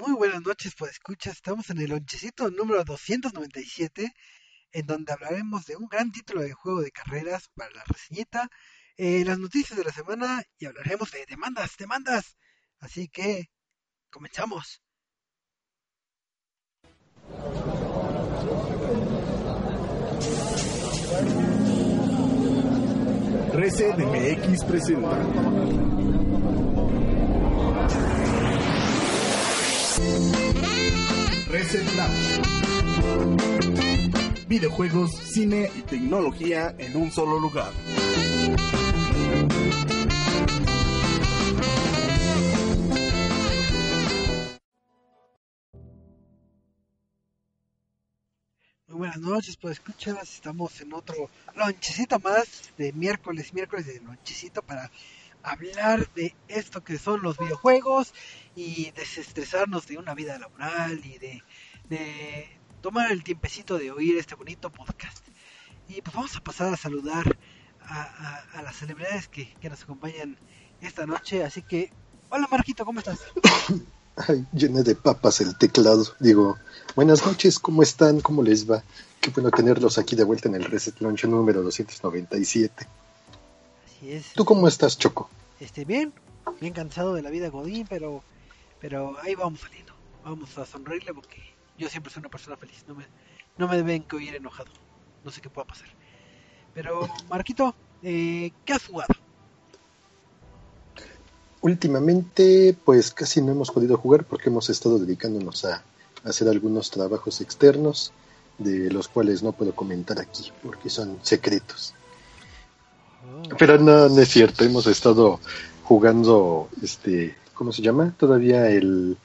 Muy buenas noches, pues escucha, estamos en el lonchecito número 297, en donde hablaremos de un gran título de juego de carreras para la reseñita, eh, las noticias de la semana y hablaremos de demandas, demandas. Así que, comenzamos. Reset MX presenta. Reset Lab. Videojuegos, cine y tecnología en un solo lugar. Muy buenas noches, pues escuchas, estamos en otro lonchecito más de miércoles, miércoles de lonchecito para hablar de esto que son los videojuegos y desestresarnos de una vida laboral y de, tomar el tiempecito de oír este bonito podcast. Y pues vamos a pasar a saludar a, las celebridades que, nos acompañan esta noche. Así que, hola Marquito, ¿cómo estás? Ay, llené de papas el teclado. Digo, buenas noches, ¿cómo están? ¿Cómo les va? Qué bueno tenerlos aquí de vuelta en el Reset Launch número 297. Así es. ¿Tú cómo estás, Choco? Este, bien, bien cansado de la vida Godín, pero, pero ahí vamos saliendo. Vamos a sonreírle porque yo siempre soy una persona feliz. No me, no me deben que oír enojado. No sé qué pueda pasar. Pero, Marquito, eh, ¿qué has jugado? Últimamente, pues casi no hemos podido jugar porque hemos estado dedicándonos a, a hacer algunos trabajos externos, de los cuales no puedo comentar aquí porque son secretos. Pero no, no es cierto, hemos estado jugando, este, ¿cómo se llama? Todavía el,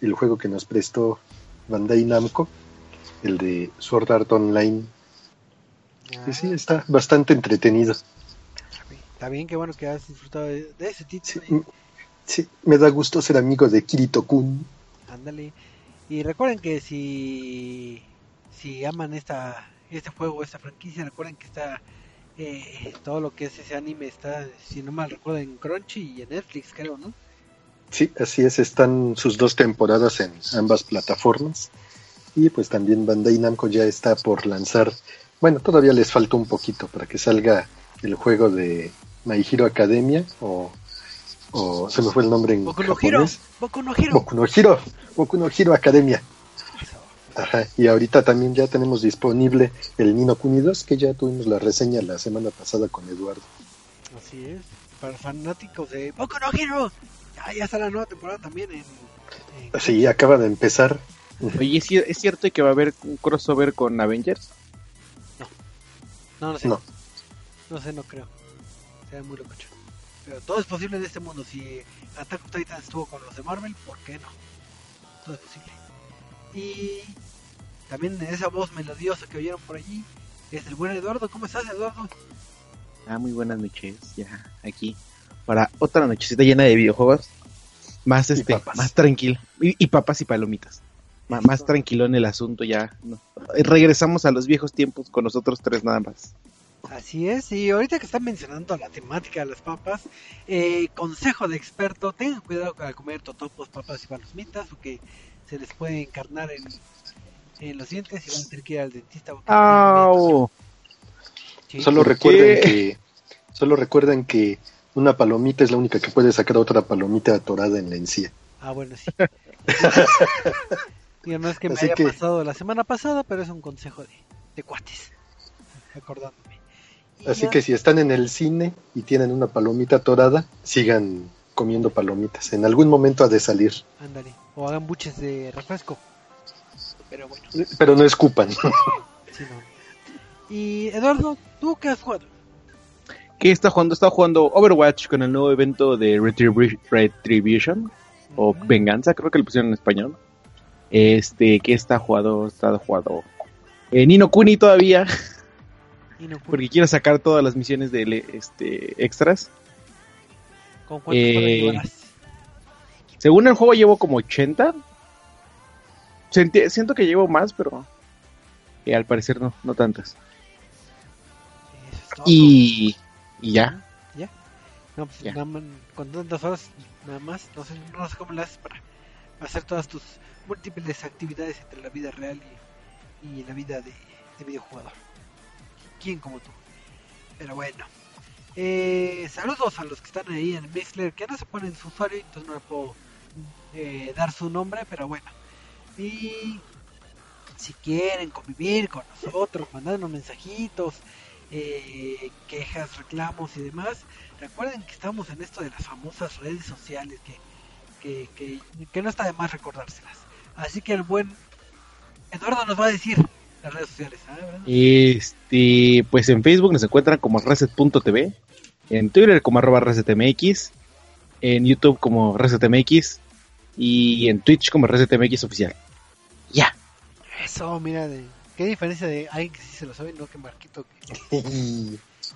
el juego que nos prestó Bandai Namco, el de Sword Art Online. Sí, sí, está bastante entretenido. Está bien, qué bueno que has disfrutado de, de ese título. m- sí, me da gusto ser amigo de Kirito-kun. Ándale. Y recuerden que si, si aman esta, este juego, esta franquicia, recuerden que está eh, todo lo que es ese anime está, si no mal recuerdo, en Crunchy y en Netflix, creo, ¿no? Sí, así es, están sus dos temporadas en ambas plataformas. Y pues también Bandai Namco ya está por lanzar, bueno, todavía les falta un poquito para que salga el juego de My Hero Academia o, o se me fue el nombre en Boku no japonés. Boku no Hero. Boku no Hero, Boku no Hero Academia. Ajá, y ahorita también ya tenemos disponible el Nino Kuni 2, que ya tuvimos la reseña la semana pasada con Eduardo. Así es. Para fanáticos de Boku no Hero. Ya, ya está la nueva temporada también en... en- Sí, acaba de empezar. Oye, ¿es, cier- ¿es cierto que va a haber un crossover con Avengers? No, no sé. No. No sé, no creo. Sería muy lococho. Pero todo es posible en este mundo. Si Attack Titan estuvo con los de Marvel, ¿por qué no? Todo es posible. Y también esa voz melodiosa que oyeron por allí es el buen Eduardo. ¿Cómo estás, Eduardo? Ah, muy buenas noches, ya aquí para otra nochecita llena de videojuegos, más este, más tranquilo y, y papas y palomitas, más tranquilo en el asunto ya. no. Regresamos a los viejos tiempos con nosotros tres nada más. Así es, y ahorita que están mencionando la temática de las papas, eh, consejo de experto, tengan cuidado al comer totopos, papas y palomitas, porque se les puede encarnar en, en los dientes y van a tener que ir al dentista. ¡Au! Sí. Solo ¿Por recuerden qué? que solo recuerden que una palomita es la única que puede sacar otra palomita atorada en la encía. Ah, bueno, sí. Digo, no es que me Así haya que- pasado la semana pasada, pero es un consejo de, de cuates. Acordándome. Y Así ya- que si están en el cine y tienen una palomita atorada, sigan comiendo palomitas. En algún momento ha de salir, Ándale. O hagan buches de refresco. Pero bueno, pero no escupan. sí, no. Y Eduardo, ¿tú qué has jugado? ¿Qué está jugando? Está jugando Overwatch con el nuevo evento de Retribu- Retribution. o. Venganza, creo que le pusieron en español. Este, que está jugado, está jugado. Eh, Nino Kuni todavía, porque quiero sacar todas las misiones de este extras. ¿Con cuánto eh? Según el juego llevo como 80. Senti- siento que llevo más, pero eh, al parecer no, no tantas. Es. Y, y ya. No, pues Ya. nada más, con tantas horas, nada más, no sé, no sé cómo le haces para hacer todas tus múltiples actividades entre la vida real y, y la vida de, de videojugador. ¿Quién como tú? Pero bueno. Eh, saludos a los que están ahí en Mixler, que no se ponen su usuario, entonces no le puedo eh, dar su nombre, pero bueno. Y si quieren convivir con nosotros, mandarnos mensajitos, eh, quejas, reclamos y demás, recuerden que estamos en esto de las famosas redes sociales que, que, que, no está de más recordárselas. Así que el buen Eduardo nos va a decir las redes sociales. ¿ah, Brandon? Este, pues en Facebook nos encuentran como reset.tv, en Twitter como arroba resetmx, en YouTube como resetmx y en Twitch como resetmx oficial. Ya. Eso, mira, de, qué diferencia de alguien que sí se lo sabe, no que Marquito que,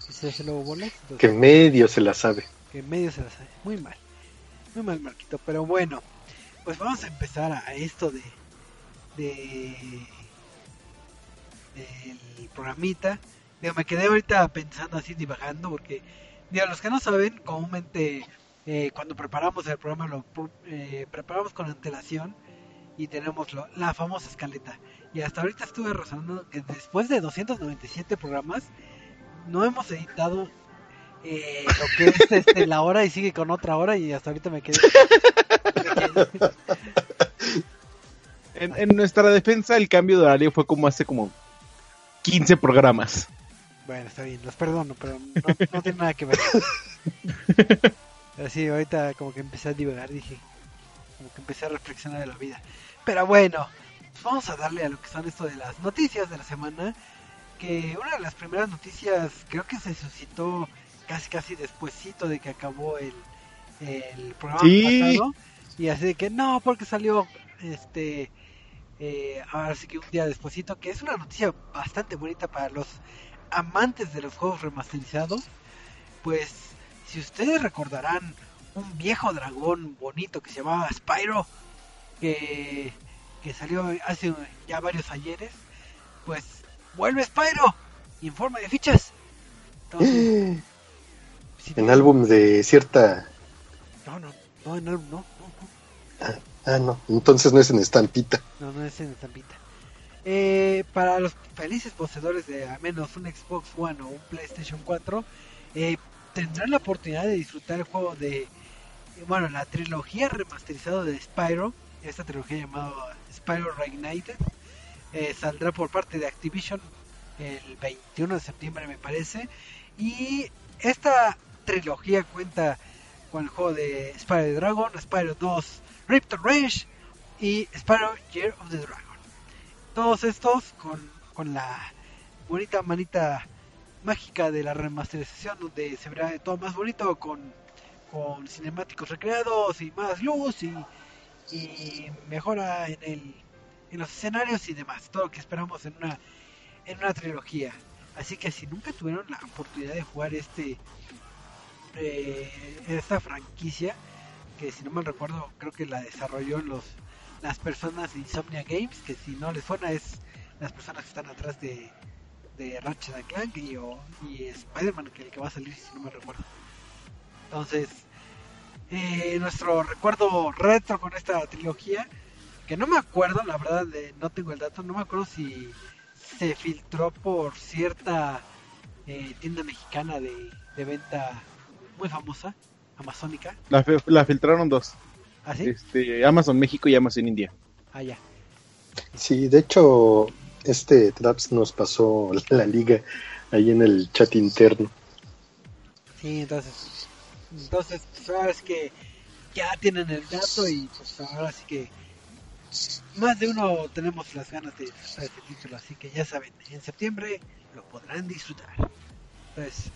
que se hace luego bolas. entonces- que medio se la sabe. que medio se la sabe. Muy mal. Muy mal, Marquito. Pero bueno, pues vamos a empezar a esto de. de. del programita. Digo, me quedé ahorita pensando así, divagando, porque. Digo, los que no saben, comúnmente. Eh, cuando preparamos el programa lo eh, preparamos con antelación y tenemos lo- la famosa escaleta. Y hasta ahorita estuve razonando que después de 297 programas no hemos editado eh, lo que es este, la hora y sigue con otra hora y hasta ahorita me quedé. En, en nuestra defensa el cambio de horario fue como hace como 15 programas. bueno, está bien, los perdono, pero no, no tiene nada que ver. Así, ahorita como que empecé a divagar, dije, como que empecé a reflexionar de la vida. Pero bueno, pues vamos a darle a lo que son esto de las noticias de la semana. Que una de las primeras noticias creo que se suscitó casi casi despuesito de que acabó el, el programa Sí. pasado. Y así de que no, porque salió este eh, ahora sí que un día despuesito, que es una noticia bastante bonita para los amantes de los juegos remasterizados. Pues si ustedes recordarán un viejo dragón bonito que se llamaba Spyro, que, que salió hace ya varios ayeres, pues vuelve Spyro y en forma de fichas. Entonces, si En álbum de cierta... No, no, no, en álbum no, no, no. Ah, no, entonces no es en estampita. No, no es en estampita. Eh, para los felices poseedores de al menos un Xbox One o un PlayStation 4, eh, tendrán la oportunidad de disfrutar el juego de, eh, bueno, la trilogía remasterizada de Spyro, esta trilogía llamada Spyro Reignited, eh, saldrá por parte de Activision el 21 de septiembre me parece, y esta trilogía cuenta con el juego de Spyro Dragon, Spyro 2 Ripped Rage y Spyro Year of the Dragon. Todos estos con, con la bonita manita mágica de la remasterización donde se verá todo más bonito con, con cinemáticos recreados y más luz y, y mejora en, el, en los escenarios y demás. Todo lo que esperamos en una, en una trilogía. Así que si nunca tuvieron la oportunidad de jugar este eh, esta franquicia, que si no mal recuerdo creo que la desarrolló los las personas de Insomnia Games, que si no les suena es las personas que están atrás de, de Ratchet and Clank y, o- y Spider-Man, que el que va a salir si no me recuerdo. Entonces, eh, nuestro recuerdo retro con esta trilogía, que no me acuerdo, la verdad de- no tengo el dato, no me acuerdo si se filtró por cierta eh, tienda mexicana de, de venta muy famosa, amazónica. La, fe- la filtraron dos. ¿Así? Este, Amazon México y Amazon India. Ah, ya. Sí, de hecho, este Traps nos pasó la liga ahí en el chat interno. Sí, entonces, entonces pues ahora es que ya tienen el dato y pues ahora sí que más de uno tenemos las ganas de disfrutar este título, así que ya saben, en septiembre lo podrán disfrutar. Entonces,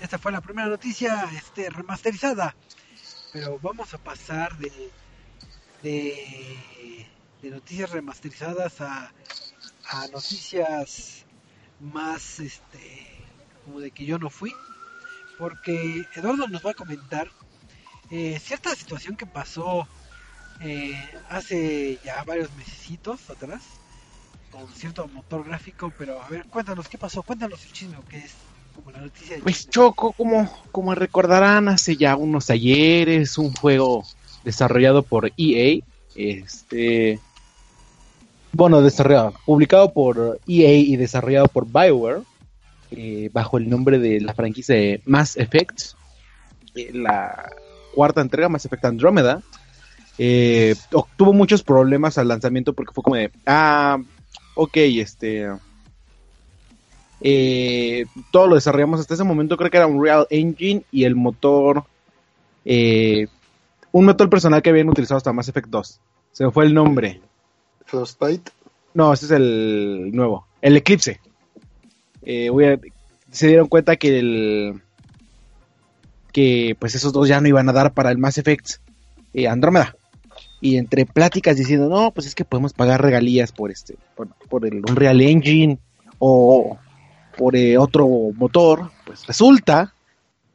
esta fue la primera noticia este remasterizada, pero vamos a pasar de, de noticias remasterizadas a, a noticias más este como de que yo no fui porque Eduardo nos va a comentar eh, cierta situación que pasó eh, hace ya varios mesecitos atrás con cierto motor gráfico, pero a ver, cuéntanos qué pasó, cuéntanos el chisme, que es como la noticia. Pues Choco, como, como recordarán, hace ya unos ayeres, un juego desarrollado por EA, este, bueno, desarrollado, publicado por EA y desarrollado por Bioware, eh, bajo el nombre de la franquicia de Mass Effect, eh, la cuarta entrega, Mass Effect Andromeda, eh, tuvo muchos problemas al lanzamiento porque fue como de, ah, ok, este, eh, todo lo desarrollamos hasta ese momento, creo que era un Real Engine y el motor, un motor personal que habían utilizado hasta Mass Effect 2. Se me fue el nombre. Frostbite. No, ese es el nuevo, el Eclipse. Eh, se dieron cuenta que el que pues esos dos ya no iban a dar para el Mass Effect eh, Andrómeda y entre pláticas diciendo no pues es que podemos pagar regalías por este por, por el Unreal Engine o por eh, otro motor pues resulta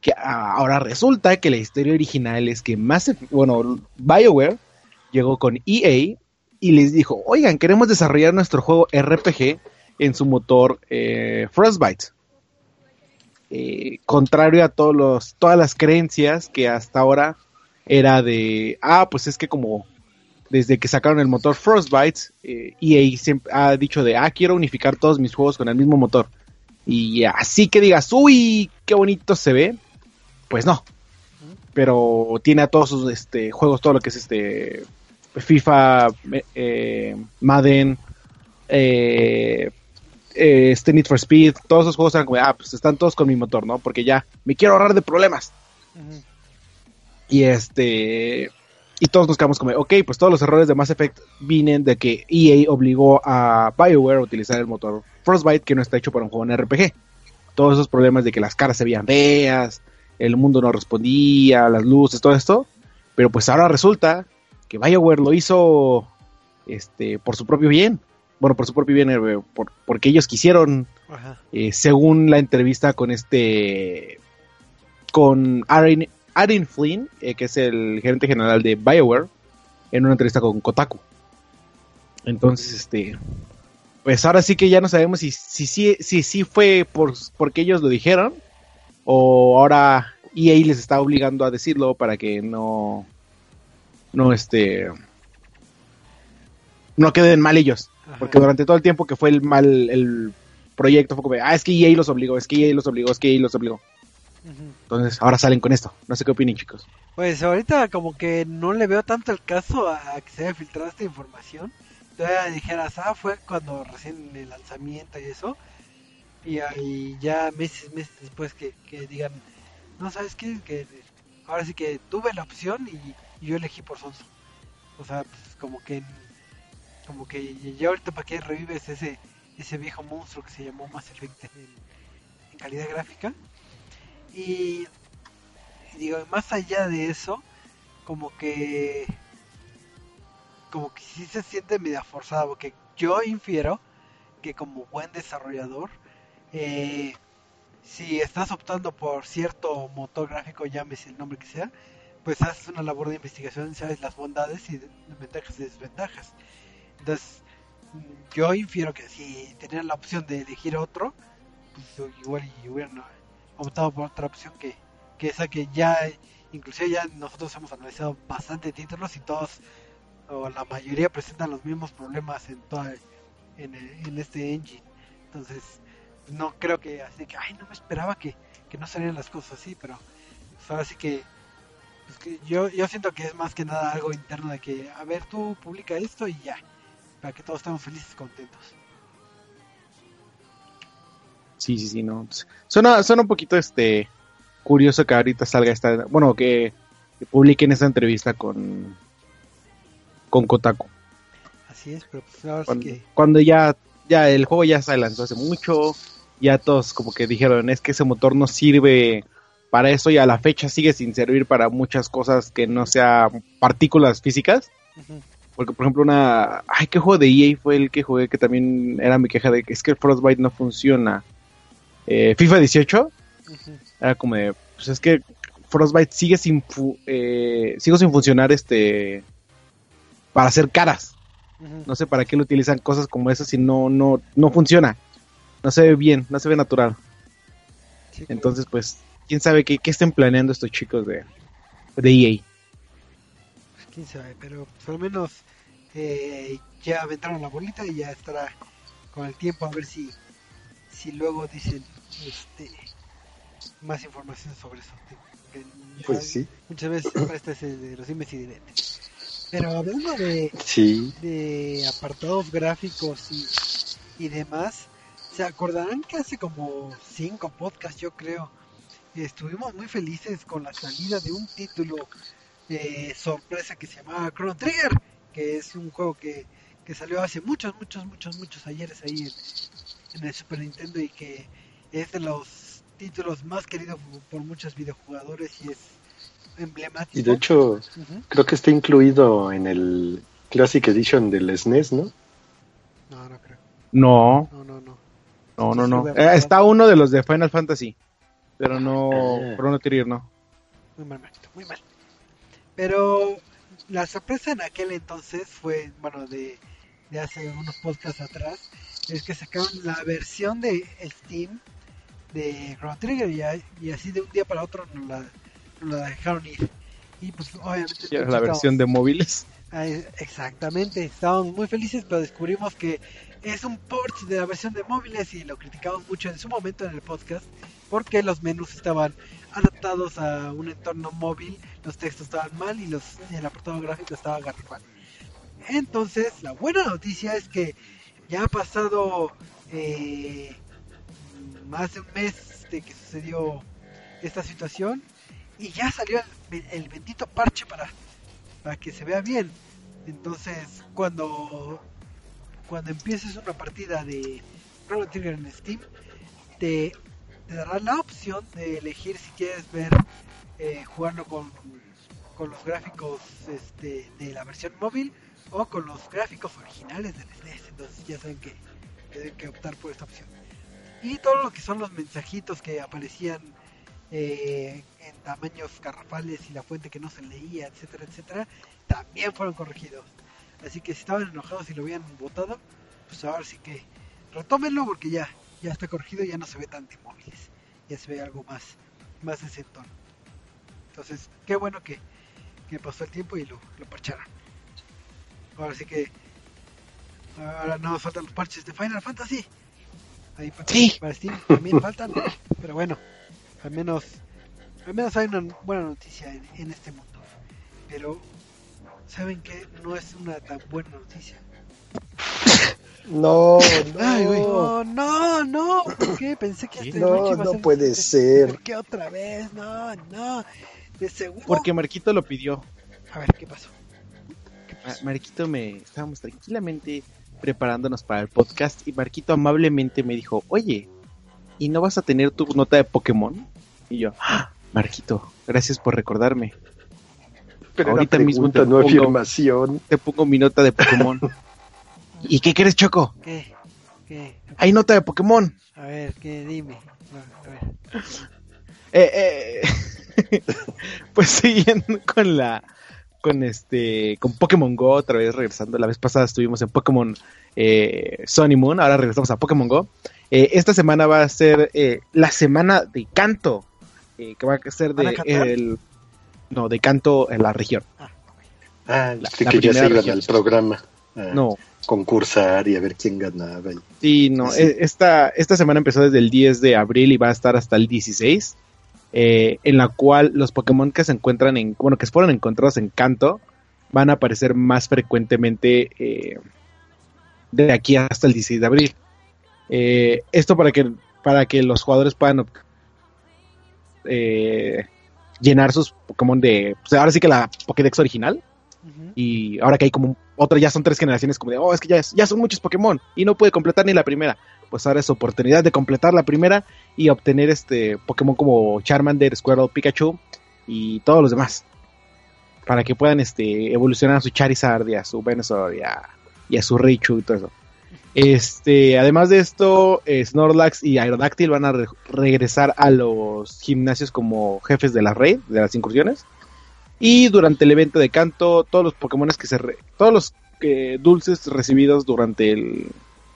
que ah, ahora resulta que la historia original es que Mass Effect- bueno Bioware llegó con EA y les dijo oigan queremos desarrollar nuestro juego RPG en su motor eh, Frostbite eh, contrario a todos los, todas las creencias que hasta ahora era de, ah, pues es que como desde que sacaron el motor Frostbite, eh, EA siempre ha dicho de, ah, quiero unificar todos mis juegos con el mismo motor. Y así que digas, uy, qué bonito se ve, pues no. Pero tiene a todos sus este, juegos, todo lo que es este FIFA, eh, Madden, eh, eh, este Need for Speed, todos esos juegos eran como, ah, pues están todos con mi motor, ¿no? Porque ya me quiero ahorrar de problemas. Y este. Y todos nos quedamos como, ok, pues todos los errores de Mass Effect vienen de que EA obligó a BioWare a utilizar el motor Frostbite que no está hecho para un juego en RPG. Todos esos problemas de que las caras se veían feas, el mundo no respondía, las luces, todo esto. Pero pues ahora resulta que BioWare lo hizo este, por su propio bien. Bueno, por su propio bien, eh, por- porque ellos quisieron eh, según la entrevista con este con Aaron, Aaron Flynn, eh, que es el gerente general de BioWare, en una entrevista con Kotaku. Entonces, este pues ahora sí que ya no sabemos si si si, si, si fue por porque ellos lo dijeron o ahora EA les está obligando a decirlo para que no no este no queden mal ellos. Ajá. Porque durante todo el tiempo que fue el mal el proyecto fue como, ah, es que EA los obligó, es que EA los obligó, es que EA los obligó. Entonces, ahora salen con esto. No sé qué opinen, chicos. Pues ahorita como que no le veo tanto el caso a que se haya filtrado esta información. Todavía dijeras, ah, fue cuando recién el lanzamiento y eso. Y ahí ya meses, meses después que, que digan, no, ¿sabes qué? Que ahora sí que tuve la opción y, y yo elegí por Sonso. O sea, pues como que como que ya ahorita para qué revives ese ese viejo monstruo que se llamó Mass Effect en, calidad gráfica. Y digo, más allá de eso, como que como que sí se siente media forzado, porque yo infiero que como buen desarrollador, eh, si estás optando por cierto motor gráfico, llámese el nombre que sea, pues haces una labor de investigación, sabes las bondades y ventajas y desventajas. Entonces, mm, yo infiero que si tenían la opción de elegir otro, pues igual hubieran optado por otra opción que, que esa que ya, inclusive ya nosotros hemos analizado bastante títulos y todos, o la mayoría presentan los mismos problemas en toda, en, en este engine. Entonces, no creo que así que, ay, no me esperaba que, que no salieran las cosas así, pero pues ahora sí que, que yo, yo siento que es más que nada algo interno de que, a ver, tú publica esto y ya, para que todos estemos felices y contentos. Sí, sí, sí, no. Suena, suena un poquito este curioso que ahorita salga esta, bueno, que, que publiquen esta entrevista con con Kotaku. Así es, pero pues ahora sí Cuando, que... cuando ya ya el juego ya se lanzó hace mucho, ya todos como que dijeron, es que ese motor no sirve para eso y a la fecha sigue sin servir para muchas cosas que no sea partículas físicas. Porque, por ejemplo, una. Ay, ¿qué juego de EA fue el que jugué? Que también era mi queja de que es que el Frostbite no funciona. Eh, FIFA 18 Ujú. era como de. Pues es que Frostbite sigue sin. fu- eh, sigo sin funcionar este. Para hacer caras. No sé para qué lo utilizan cosas como esas si no, no, no funciona. No se ve bien, no se ve natural. Sí, Entonces, pues, quién sabe qué, qué estén planeando estos chicos de, de EA. quién sabe, pero por lo menos eh, ya aventaron la bolita y ya estará con el tiempo a ver si, si luego dicen este más información sobre eso. Pues sí, Muchas veces siempre este es el de los dimes y diretes. Pero hablando de, sí. de apartados gráficos y, y demás, se acordarán que hace como cinco podcasts, yo creo, estuvimos muy felices con la salida de un título eh, sorpresa que se llamaba Chrono Trigger, que es un juego que, que salió hace muchos, muchos, muchos, muchos ayeres ahí en, en el Super Nintendo y que es de los títulos más queridos por muchos videojugadores y es emblemático. Y de hecho, creo que está incluido en el Classic Edition del SNES, ¿no? No, no creo. No, No, no, no. no, no, Sí, no. sube Eh, está uno de los de Final Fantasy. Pero no, Ah. Chrono Trigger no. Muy mal, Marquito, muy mal. Pero la sorpresa en aquel entonces fue, bueno, de, de hace unos podcasts atrás, es que sacaron la versión de Steam de Chrono Trigger y, a- y así de un día para otro nos la, nos la dejaron ir. Y pues obviamente... Era la estábamos- versión de móviles. Es- Exactamente, estábamos muy felices, pero descubrimos que es un port de la versión de móviles y lo criticamos mucho en su momento en el podcast porque los menús estaban adaptados a un entorno móvil, los textos estaban mal y, los, y el apartado gráfico estaba garrafal. Entonces, la buena noticia es que ya ha pasado eh, más de un mes de que sucedió esta situación y ya salió el, bendito parche para para que se vea bien. Entonces, cuando cuando empieces una partida de Chrono Trigger en Steam, te, te dará la opción de elegir si quieres ver eh, jugando con, con los gráficos este, de la versión móvil o con los gráficos originales del SNES. Entonces, ya saben que, deben que optar por esta opción. Y todo lo que son los mensajitos que aparecían eh, en tamaños garrafales y la fuente que no se leía, etcétera, etcétera, también fueron corregidos. Así que si estaban enojados y lo habían votado, pues ahora sí que retómenlo porque ya, ya está corregido, ya no se ve tan de móviles, ya se ve algo más, más de ese tono. Entonces, qué bueno que, que pasó el tiempo y lo, lo parcharon. Ahora sí que ahora no nos faltan los parches de Final Fantasy. Ahí para, Sí. para Steam también faltan, pero bueno, al menos al menos hay una buena noticia en, en este mundo. Pero saben que no es una tan buena noticia. No, Ay, güey. no, No, no, no. ¿Por qué? Pensé que esta no, noche iba a no puede ser. ¿Por qué otra vez? No, no. De seguro. Porque Marquito lo pidió. A ver, ¿qué pasó? ¿Qué Ma- pasó? Marquito me estábamos tranquilamente preparándonos para el podcast y Marquito amablemente me dijo, oye, ¿y no vas a tener tu nota de Pokémon? Y yo, "Ah, Marquito, gracias por recordarme. Pero Ahorita mismo mismo te no pongo- afirmación. Te pongo mi nota de Pokémon. ¿Y qué crees, Choco? ¿Qué? ¿Qué? Hay nota de Pokémon. A ver, ¿qué? Dime. A ver. Eh, eh, pues siguiendo con la con este con Pokémon Go otra vez regresando la vez pasada estuvimos en Pokémon eh, Sun y Moon ahora regresamos a Pokémon Go Eh, esta semana va a ser eh, la semana de canto eh, que va a ser ¿Van a de el no de canto en la región Ah, La- viste la que ya se región. al programa a no concursar y a ver quién ganaba. y- Sí, no, eh, esta, esta semana empezó desde el 10 de abril y va a estar hasta el 16, eh, en la cual los Pokémon que se encuentran en, bueno, que fueron encontrados en Kanto, van a aparecer más frecuentemente eh, de aquí hasta el 16 de abril. Eh, esto para que, para que los jugadores puedan eh, llenar sus Pokémon de, pues ahora sí que la Pokédex original, y ahora que hay como otro, ya son tres generaciones como de, oh, es que ya, es- ya son muchos Pokémon y no puede completar ni la primera. Pues ahora es oportunidad de completar la primera y obtener este Pokémon como Charmander, Squirtle, Pikachu y todos los demás. para que puedan este evolucionar a su Charizard y a su Venusaur y a, su Raichu y todo eso. Este, además de esto, eh, Snorlax y Aerodactyl van a re- regresar a los gimnasios como jefes de la red, de las incursiones. Y durante el evento de canto, todos los Pokémon que se re- todos los eh, dulces recibidos durante el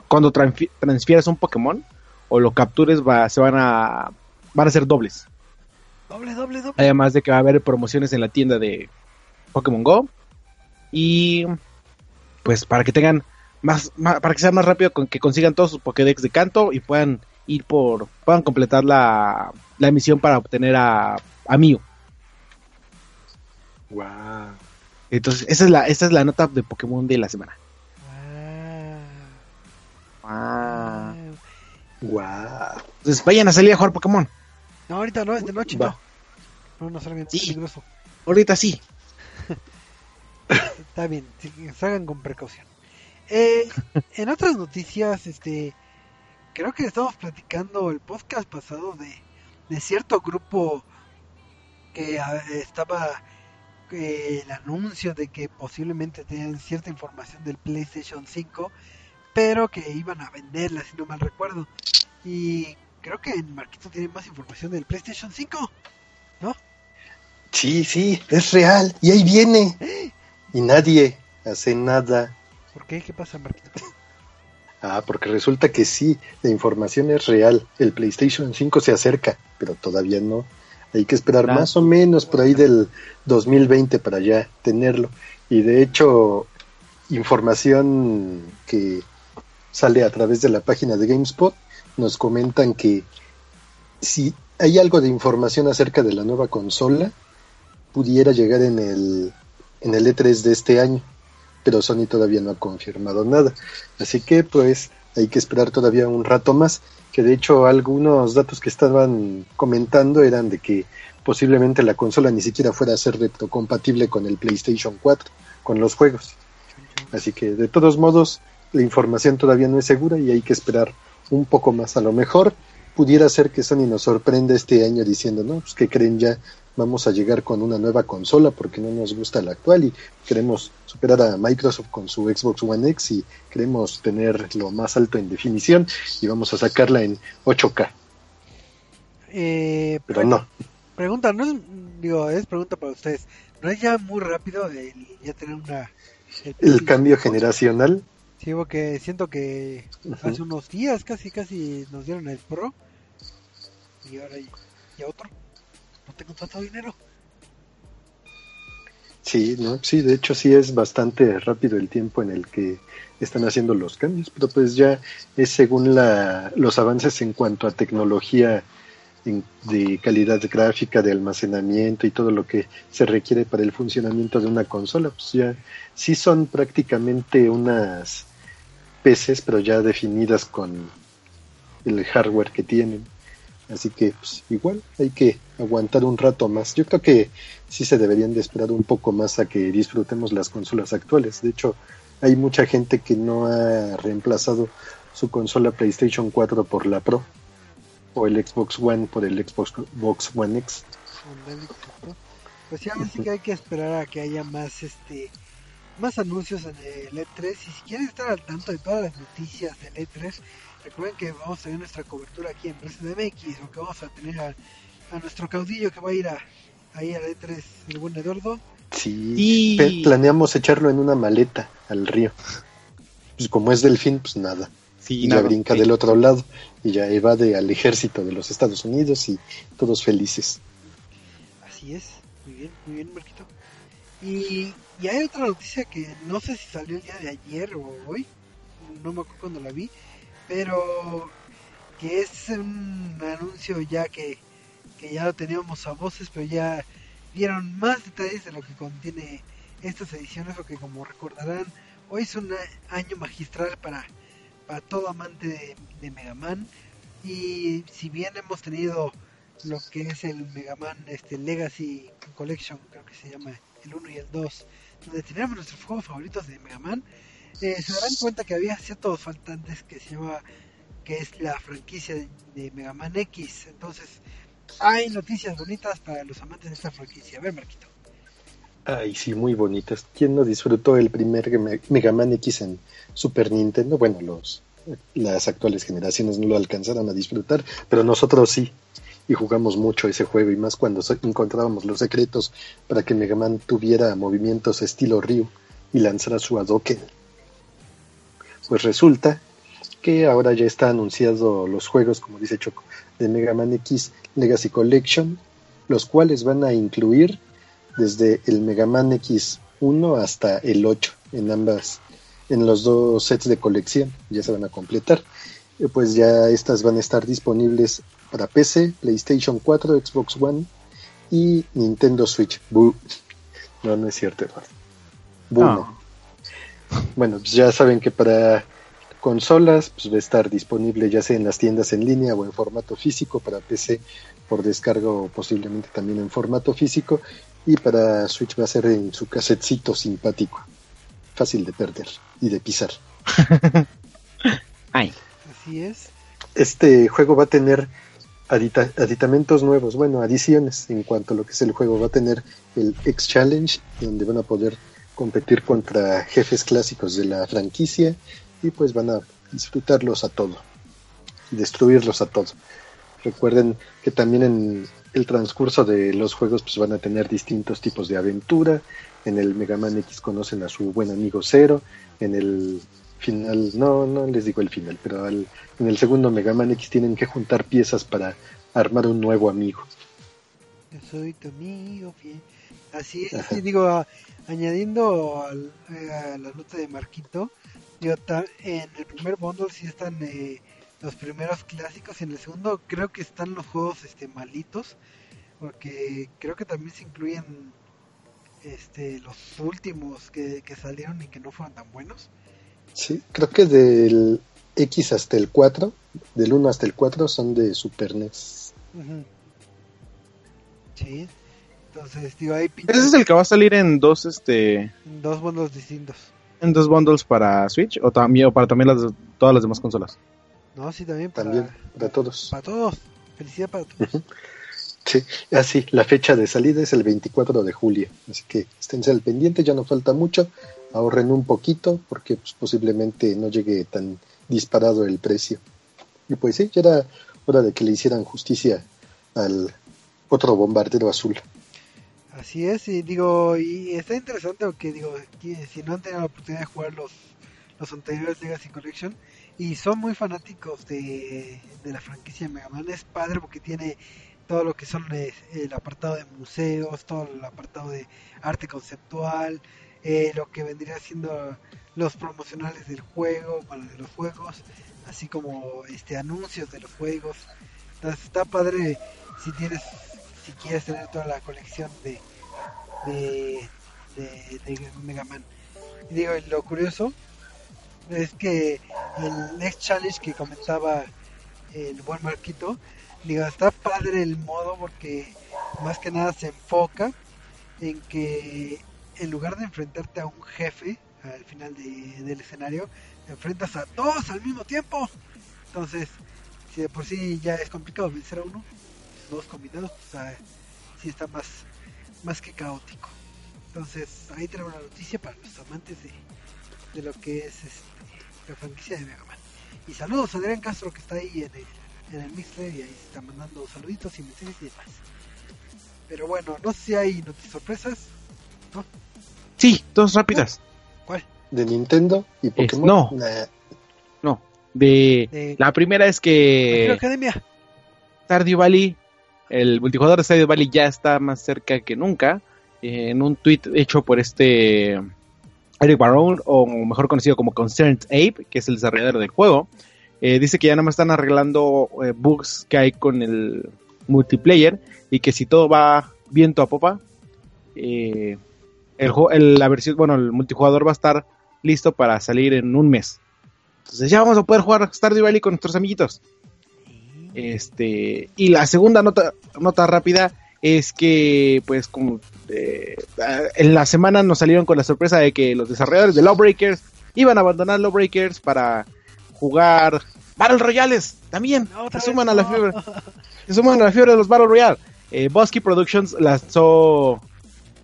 cuando transfi- transfieras un Pokémon o lo captures va, se van a van a ser dobles. Doble, doble, doble. Además de que va a haber promociones en la tienda de Pokémon Go. Y pues para que tengan más, para que sea más rápido con que consigan todos sus Pokédex de canto y puedan ir por puedan completar la, la misión para obtener a, a Mew. Wow. Entonces, esa es la esta es la nota de Pokémon de la semana. Ah. Wow. Entonces, vayan a salir a jugar Pokémon. No, ahorita no, es de noche Va. no. No, no salgan, es Sí. peligroso. Ahorita sí. Está bien, salgan con precaución. Eh, en otras noticias, este, creo que estamos platicando el podcast pasado de, de cierto grupo que estaba eh, el anuncio de que posiblemente tenían cierta información del PlayStation 5, pero que iban a venderla, si no mal recuerdo. Y creo que en Marquito tiene más información del PlayStation 5. Sí, sí, es real. Y ahí viene. Y nadie hace nada. ¿Por qué? ¿Qué pasa, Marquito? Ah, porque resulta que sí, la información es real. El PlayStation 5 se acerca, pero todavía no. Hay que esperar más o menos por ahí del 2020 para ya tenerlo. Y de hecho, información que sale a través de la página de GameSpot nos comentan que si hay algo de información acerca de la nueva consola, pudiera llegar en el, en el E3 de este año pero Sony todavía no ha confirmado nada. Así que pues hay que esperar todavía un rato más, que de hecho algunos datos que estaban comentando eran de que posiblemente la consola ni siquiera fuera a ser retrocompatible con el PlayStation 4, con los juegos. Así que de todos modos la información todavía no es segura y hay que esperar un poco más. A lo mejor pudiera ser que Sony nos sorprenda este año diciendo, no, pues que creen ya vamos a llegar con una nueva consola porque no nos gusta la actual y queremos superar a Microsoft con su Xbox One X y queremos tener lo más alto en definición y vamos a sacarla en 8K. Eh, Pero no, Pregunta, no es, digo, es pregunta para ustedes. ¿No es ya muy rápido el ya tener una... el cambio Xbox? generacional, Sí, porque siento que hace unos días casi casi nos dieron el Pro y ahora y, y otro. Tengo tanto dinero. sí, ¿no? Sí, de hecho sí es bastante rápido el tiempo en el que están haciendo los cambios, pero pues ya es según la, los avances en cuanto a tecnología de calidad gráfica, de almacenamiento y todo lo que se requiere para el funcionamiento de una consola, pues ya sí son prácticamente unas PCs, pero ya definidas con el hardware que tienen. Así que pues, igual hay que aguantar un rato más. Yo creo que sí se deberían de esperar un poco más a que disfrutemos las consolas actuales. De hecho, hay mucha gente que no ha reemplazado su consola PlayStation 4 por la Pro o el Xbox One por el Xbox Xbox One X. Pues ahora sí que hay que esperar a que haya más este más anuncios en el E3 y si quieren estar al tanto de todas las noticias del E3 recuerden que vamos a tener nuestra cobertura aquí en Resident MX o que vamos a tener a, a nuestro caudillo que va a ir a, ahí al E3 el buen Eduardo Sí, Y- planeamos echarlo en una maleta al río. Pues como es delfín, pues nada. Sí, Y ya nada, brinca sí. del otro lado y ya evade al ejército de los Estados Unidos y todos felices. Así es, muy bien, muy bien, Marquito. Y, y hay otra noticia que no sé si salió el día de ayer o hoy, no me acuerdo cuando la vi, pero que es un anuncio ya que, que ya lo teníamos a voces, pero ya dieron más detalles de lo que contiene estas ediciones, porque como recordarán, hoy es un año magistral para, para todo amante de, de Mega Man. Y si bien hemos tenido lo que es el Mega Man este, Legacy Collection, creo que se llama el 1 y el 2, donde tenemos nuestros juegos favoritos de Mega Man, eh, se darán cuenta que había ciertos faltantes que se llama que es la franquicia de, de Mega Man X. Entonces, hay noticias bonitas para los amantes de esta franquicia. A ver, Marquito. Ay, sí, muy bonitas. ¿Quién no disfrutó el primer Me- Mega Man X en Super Nintendo? Bueno, los las actuales generaciones no lo alcanzaron a disfrutar, pero nosotros sí. Y jugamos mucho ese juego, y más cuando encontrábamos los secretos para que Mega Man tuviera movimientos estilo Ryu y lanzara su Hadoken. Pues resulta que ahora ya está anunciado los juegos, como dice Choco, de Mega Man X Legacy Collection, los cuales van a incluir desde el Mega Man X1 hasta el 8 en ambas, en los dos sets de colección, ya se van a completar. Eh, Pues ya estas van a estar disponibles para PC, PlayStation 4, Xbox One y Nintendo Switch. No, no es cierto, Eduardo. No. No. Bueno, pues ya saben que para consolas pues va a estar disponible ya sea en las tiendas en línea o en formato físico para PC por descargo posiblemente también en formato físico y para Switch va a ser en su casetcito simpático fácil de perder y de pisar Ay, Así es. este juego va a tener adita- aditamentos nuevos bueno adiciones en cuanto a lo que es el juego va a tener el X Challenge donde van a poder competir contra jefes clásicos de la franquicia y pues van a disfrutarlos a todo destruirlos a todo. Recuerden que también en el transcurso de los juegos pues van a tener distintos tipos de aventura. En el Mega Man X conocen a su buen amigo Zero. En el final no no les digo el final pero al- en el segundo Mega Man X tienen que juntar piezas para armar un nuevo amigo. Yo soy tu amigo fiel. Así es, digo, añadiendo al- eh, a la nota de Marquito, ta- en el primer bundle sí están eh, los primeros clásicos, y en el segundo creo que están los juegos este malitos, porque creo que también se incluyen este los últimos que, que salieron y que no fueron tan buenos. sí creo que del X hasta el 4 del 1 hasta el 4 son de Super NES. Sí, entonces digo, ahí pinta ese es el que va a salir en dos, este, dos bundles distintos. en dos bundles para Switch o también o para también las todas las demás consolas. No, sí, también para, también para todos para todos. Felicidad para todos. Sí, así, la fecha de salida es el 24 de julio, así que esténse al pendiente, ya no falta mucho, ahorren un poquito porque pues, posiblemente no llegue tan disparado el precio. Y pues sí, ya era hora de que le hicieran justicia al otro bombardero azul. Así es, y digo, y está interesante porque digo, si no han tenido la oportunidad de jugar los, los anteriores Legacy Collection y son muy fanáticos de, de la franquicia de Mega Man, es padre porque tiene todo lo que son eh, el apartado de museos, todo el apartado de arte conceptual, eh, lo que vendría siendo los promocionales del juego, bueno, de los juegos, así como este anuncios de los juegos. Entonces está padre si tienes, si quieres tener toda la colección de de, de, Mega Man. Y digo, lo curioso es que el Next Challenge que comentaba el buen Marquito, digo, está padre el modo porque más que nada se enfoca en que en lugar de enfrentarte a un jefe al final de- del escenario, te enfrentas a todos al mismo tiempo. Entonces, si de por sí ya es complicado vencer a uno, dos combinados, pues ah, sí está más, más que caótico. Entonces, ahí tenemos una noticia para los amantes de, de lo que es este, la franquicia de Mega Man. Y saludos a Adrián Castro que está ahí en el, en el Mixler y ahí se está mandando saluditos y mensajes y demás. Pero bueno, no sé si hay noticias sorpresas. ¿no? Sí, dos rápidas. ¿Cuál? De Nintendo y Pokémon. no. Nah, No, de De- la primera es que Academia. Stardew Valley, el multijugador de Stardew Valley ya está más cerca que nunca. Eh, En un tweet hecho por este Eric Barone, o mejor conocido como Concerned Ape, que es el desarrollador del juego, eh, dice que ya nada más están arreglando eh, bugs que hay con el multiplayer y que si todo va viento a popa, la versión, bueno, el multijugador va a estar listo para salir en un mes. Entonces ya vamos a poder jugar Stardew Valley con nuestros amiguitos. Este, y la segunda nota, nota rápida es que, pues, como eh, en la semana nos salieron con la sorpresa de que los desarrolladores de Lawbreakers iban a abandonar Lawbreakers para jugar Battle Royales también. No, se suman a la fiebre, se suman a la fiebre de los Battle Royale. Eh, Bosky Productions lanzó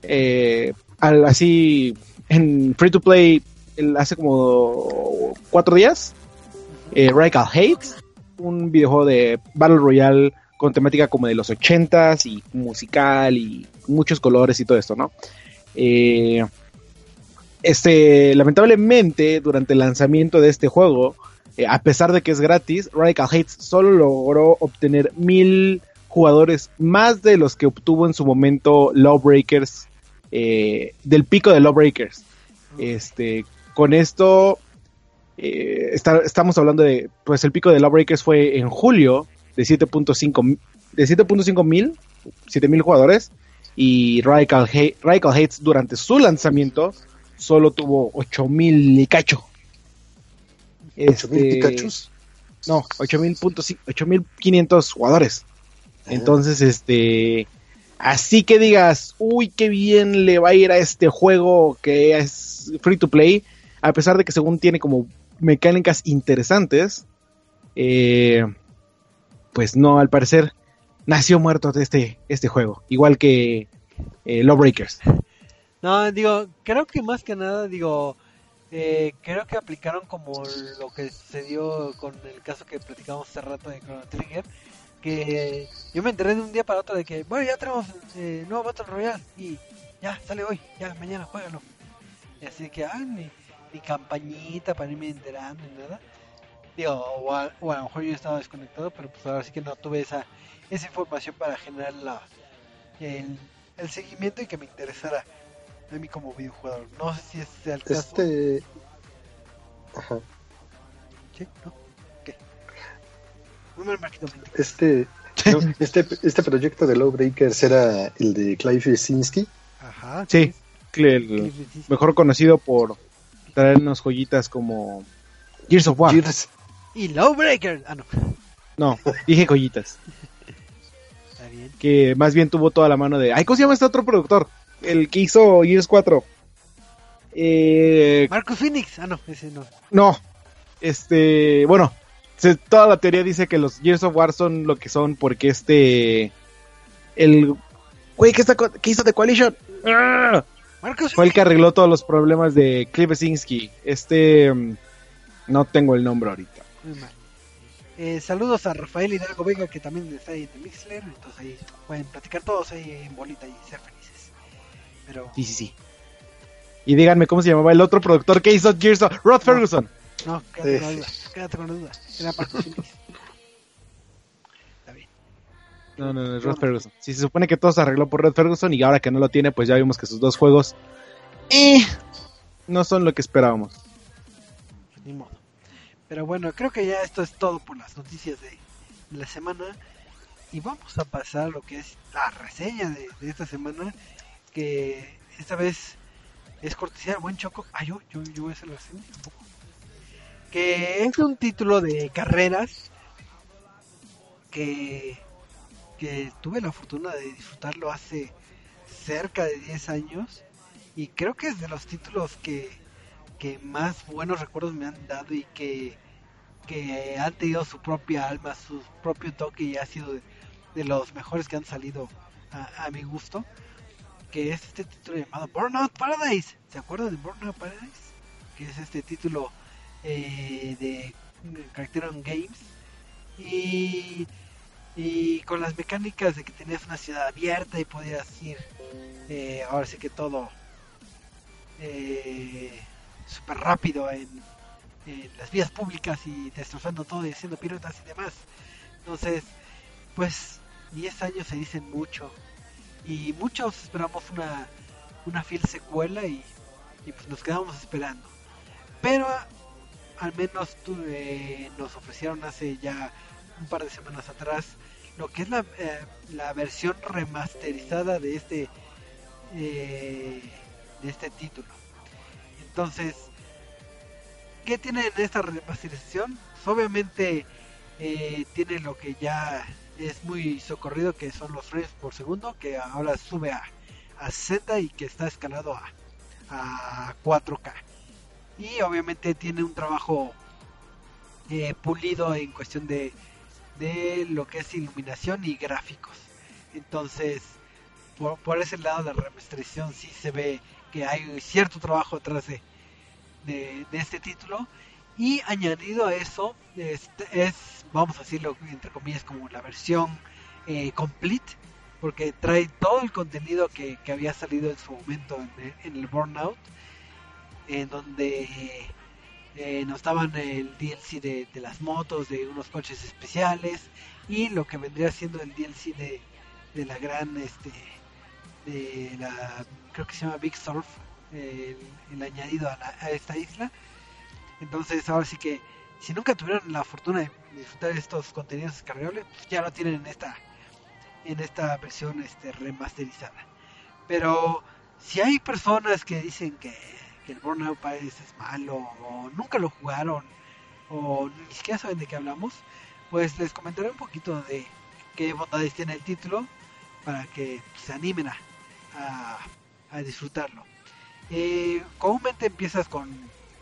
eh, al, así en free to play el- hace como cuatro días. Eh, Radical Hate, un videojuego de Battle Royale con temática como de los ochentas y musical y muchos colores y todo esto, ¿no? Eh, este, lamentablemente, durante el lanzamiento de este juego, eh, a pesar de que es gratis, Radical Hate solo logró obtener mil jugadores más de los que obtuvo en su momento Lawbreakers, eh, del pico de Lawbreakers. Este, con esto, eh, está- estamos hablando de, pues el pico de Lawbreakers fue en julio de 7.5 mi- de 7.5 mil, 7 mil jugadores, y Radical, Hate, Radical Hates durante su lanzamiento solo tuvo 8 mil y cacho. ¿Ocho mil Este, no, 8500 jugadores. Entonces, este. Así que digas, uy, qué bien le va a ir a este juego que es free to play, a pesar de que según tiene como mecánicas interesantes, eh, pues no, al parecer nació muerto de este, este juego, igual que eh, Lawbreakers. No, digo, creo que más que nada, digo, eh, creo que aplicaron como lo que se dio con el caso que platicamos hace rato de Chrono Trigger, que yo me enteré de un día para otro de que, bueno, ya tenemos eh, nuevo Battle Royale y ya, sale hoy, ya, mañana, juégalo. Y así que, ah, ni, ni campañita para irme enterando ni nada. Digo, o a, o a lo mejor yo estaba desconectado, pero pues ahora sí que no tuve esa, esa información para generar la, el, el seguimiento y que me interesara a mí como videojugador. No sé si sea el caso. Este. Ajá. ¿Sí? ¿No? ¿Qué? No me marquito mente. Este, no, este, este proyecto de Lawbreakers era el de Clive. Ajá. Sí, el mejor conocido por traernos joyitas como Gears of War. Gears. Y Lawbreaker. Ah, no. No, dije joyitas. Está bien. que más bien tuvo toda la mano de. Ay, ¿cómo se llama este otro productor? El que hizo Gears 4. Eh, Marcus Phoenix. Ah, no, ese no. no. Este. Bueno, se- toda la teoría dice que los Gears of War son lo que son porque este. El. Güey, ¿qué, está, qué hizo The Coalition? ¡Ah! Fue el que arregló todos los problemas de Cliff Besinski. Este. mm, No tengo el nombre ahorita. Muy mal. Eh, saludos a Rafael Hidalgo Vega, que también está ahí en Mixler. Entonces ahí pueden platicar todos ahí en bolita y ser felices. Pero, Sí, sí, sí. Y díganme cómo se llamaba el otro productor que hizo Gears of Rod Ferguson. no, quédate con la duda. Quédate con la duda. Era bien. No, no, no, es Rod Ferguson. Sí, se supone que todo se arregló por Rod Ferguson y ahora que no lo tiene, pues ya vimos que sus dos juegos eh, no son lo que esperábamos. Ni modo. Pero bueno, creo que ya esto es todo por las noticias de, la semana. Y vamos a pasar a lo que es la reseña de, de esta semana. Que esta vez es cortesía buen Choco. Ah, yo, yo, yo voy a hacer la reseña tampoco. Que es un título de carreras. Que, que tuve la fortuna de disfrutarlo hace cerca de 10 años. Y creo que es de los títulos que, que más buenos recuerdos me han dado y que, que han tenido su propia alma, su propio toque y ha sido de, de los mejores que han salido a, a mi gusto. Que es este título llamado Burnout Paradise. ¿Se acuerdan de Burnout Paradise? Que es este título eh, de Criterion Games. Y, y con las mecánicas de que tenías una ciudad abierta y podías ir, eh, ahora sí que todo eh, súper rápido en, las vías públicas y destrozando todo y haciendo piruetas y demás. Entonces, pues 10 años se dicen mucho y muchos esperamos una, una fiel secuela y, pues nos quedamos esperando. Pero al menos tu- eh, nos ofrecieron hace ya un par de semanas atrás lo que es la, eh, la versión remasterizada de este eh, de este título. Entonces, ¿qué tiene en esta remasterización? Pues, obviamente eh, tiene lo que ya es muy socorrido, que son los frames por segundo, que ahora sube a, a 60 y que está escalado a, a 4K. Y obviamente tiene un trabajo pulido en cuestión de, de lo que es iluminación y gráficos. Entonces, por, por ese lado la remasterización sí se ve que hay cierto trabajo detrás de, de, este título. Y añadido a eso, este es, vamos a decirlo entre comillas, como la versión eh, complete, porque trae todo el contenido que, que había salido en su momento en, en el Burnout, en donde eh, nos daban el DLC de, las motos, de unos coches especiales y lo que vendría siendo el DLC de, de la gran, este, de la, creo que se llama Big Surf, el, añadido a, esta isla. Entonces ahora sí que si nunca tuvieron la fortuna de disfrutar estos contenidos descargables, pues ya lo tienen en esta, en esta versión este, remasterizada. Pero si hay personas que dicen que que el Burnout Paradise es malo o nunca lo jugaron o ni siquiera saben de qué hablamos, pues les comentaré un poquito de qué bondades tiene el título para que se animen a, a, disfrutarlo. Eh, comúnmente empiezas con,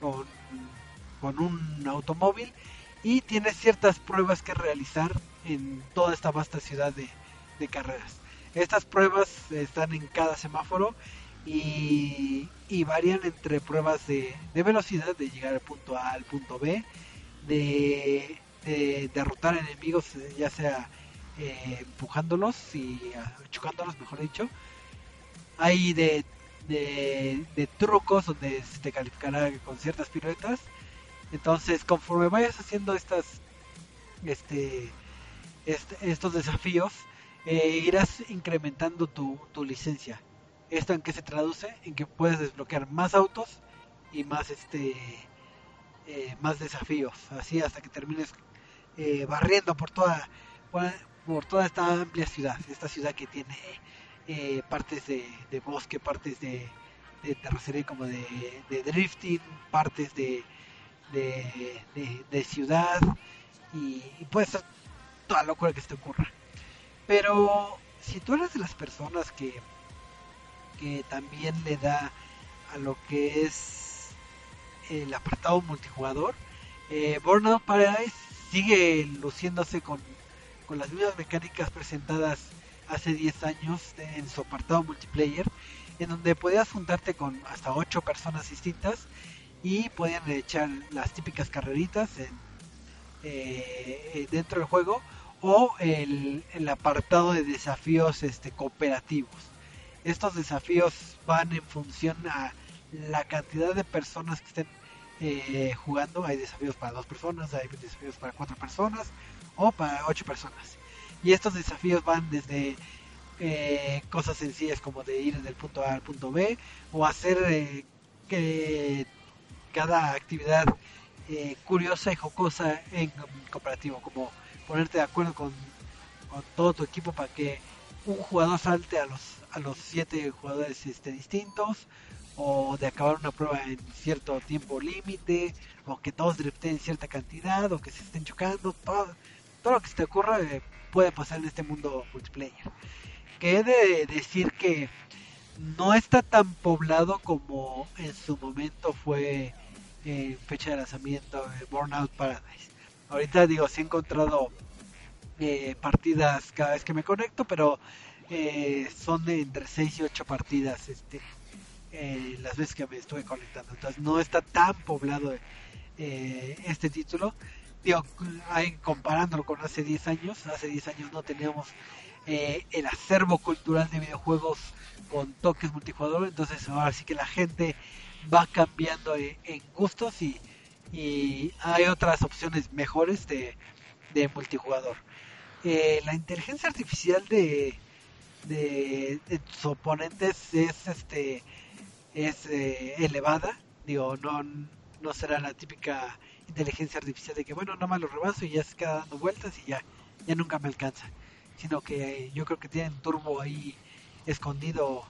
con, un automóvil y tienes ciertas pruebas que realizar en toda esta vasta ciudad de, de carreras. Estas pruebas están en cada semáforo y, varían entre pruebas de, velocidad, de llegar al punto A al punto B, de, derrotar enemigos, ya sea eh, empujándolos y ah, chocándolos, mejor dicho. Hay de, trucos donde se te calificará con ciertas piruetas. Entonces, conforme vayas haciendo estas, este, este estos desafíos, eh, irás incrementando tu, tu licencia ¿Esto en qué se traduce? En que puedes desbloquear más autos y más este eh, más desafíos, así hasta que termines eh, barriendo por toda por, toda esta amplia ciudad, esta ciudad que tiene eh, partes de, bosque, partes de, de como de, drifting, partes de, de, ciudad y, y puede ser toda locura que se te ocurra. Pero si tú eres de las personas que que también le da a lo que es el apartado multijugador. Eh, Burnout Paradise sigue luciéndose con, con las mismas mecánicas presentadas hace 10 años en su apartado multiplayer, en donde podías juntarte con hasta 8 personas distintas y podían echar las típicas carreritas eh, dentro del juego o el, el, apartado de desafíos este, cooperativos estos desafíos van en función a la cantidad de personas que estén eh, jugando. Hay desafíos para dos personas, hay desafíos para cuatro personas o para ocho personas. Y estos desafíos van desde eh, cosas sencillas como de ir del punto A al punto B o hacer eh, que cada actividad curiosa y jocosa en cooperativo, como ponerte de acuerdo con todo tu equipo para que un jugador salte a los a los siete jugadores este, distintos o de acabar una prueba en cierto tiempo límite o que todos driften cierta cantidad o que se estén chocando todo, todo lo que se te ocurra eh, puede pasar en este mundo multiplayer. Que he de decir que no está tan poblado como en su momento fue en fecha de lanzamiento de Burnout Paradise. Ahorita digo si he encontrado eh, partidas cada vez que me conecto pero eh, son de entre 6 y 8 partidas este eh, las veces que me estuve conectando. Entonces no está tan poblado eh, este título. Digo comparándolo con hace 10 años hace 10 años no teníamos el acervo cultural de videojuegos con toques multijugador. Entonces ahora sí que la gente va cambiando en gustos y, y hay otras opciones mejores de, de multijugador la inteligencia artificial de de, sus oponentes es este es eh, elevada. Digo no no será la típica inteligencia artificial de que bueno nada más lo rebaso y ya se queda dando vueltas y ya ya nunca me alcanza sino que yo creo que tienen turbo ahí escondido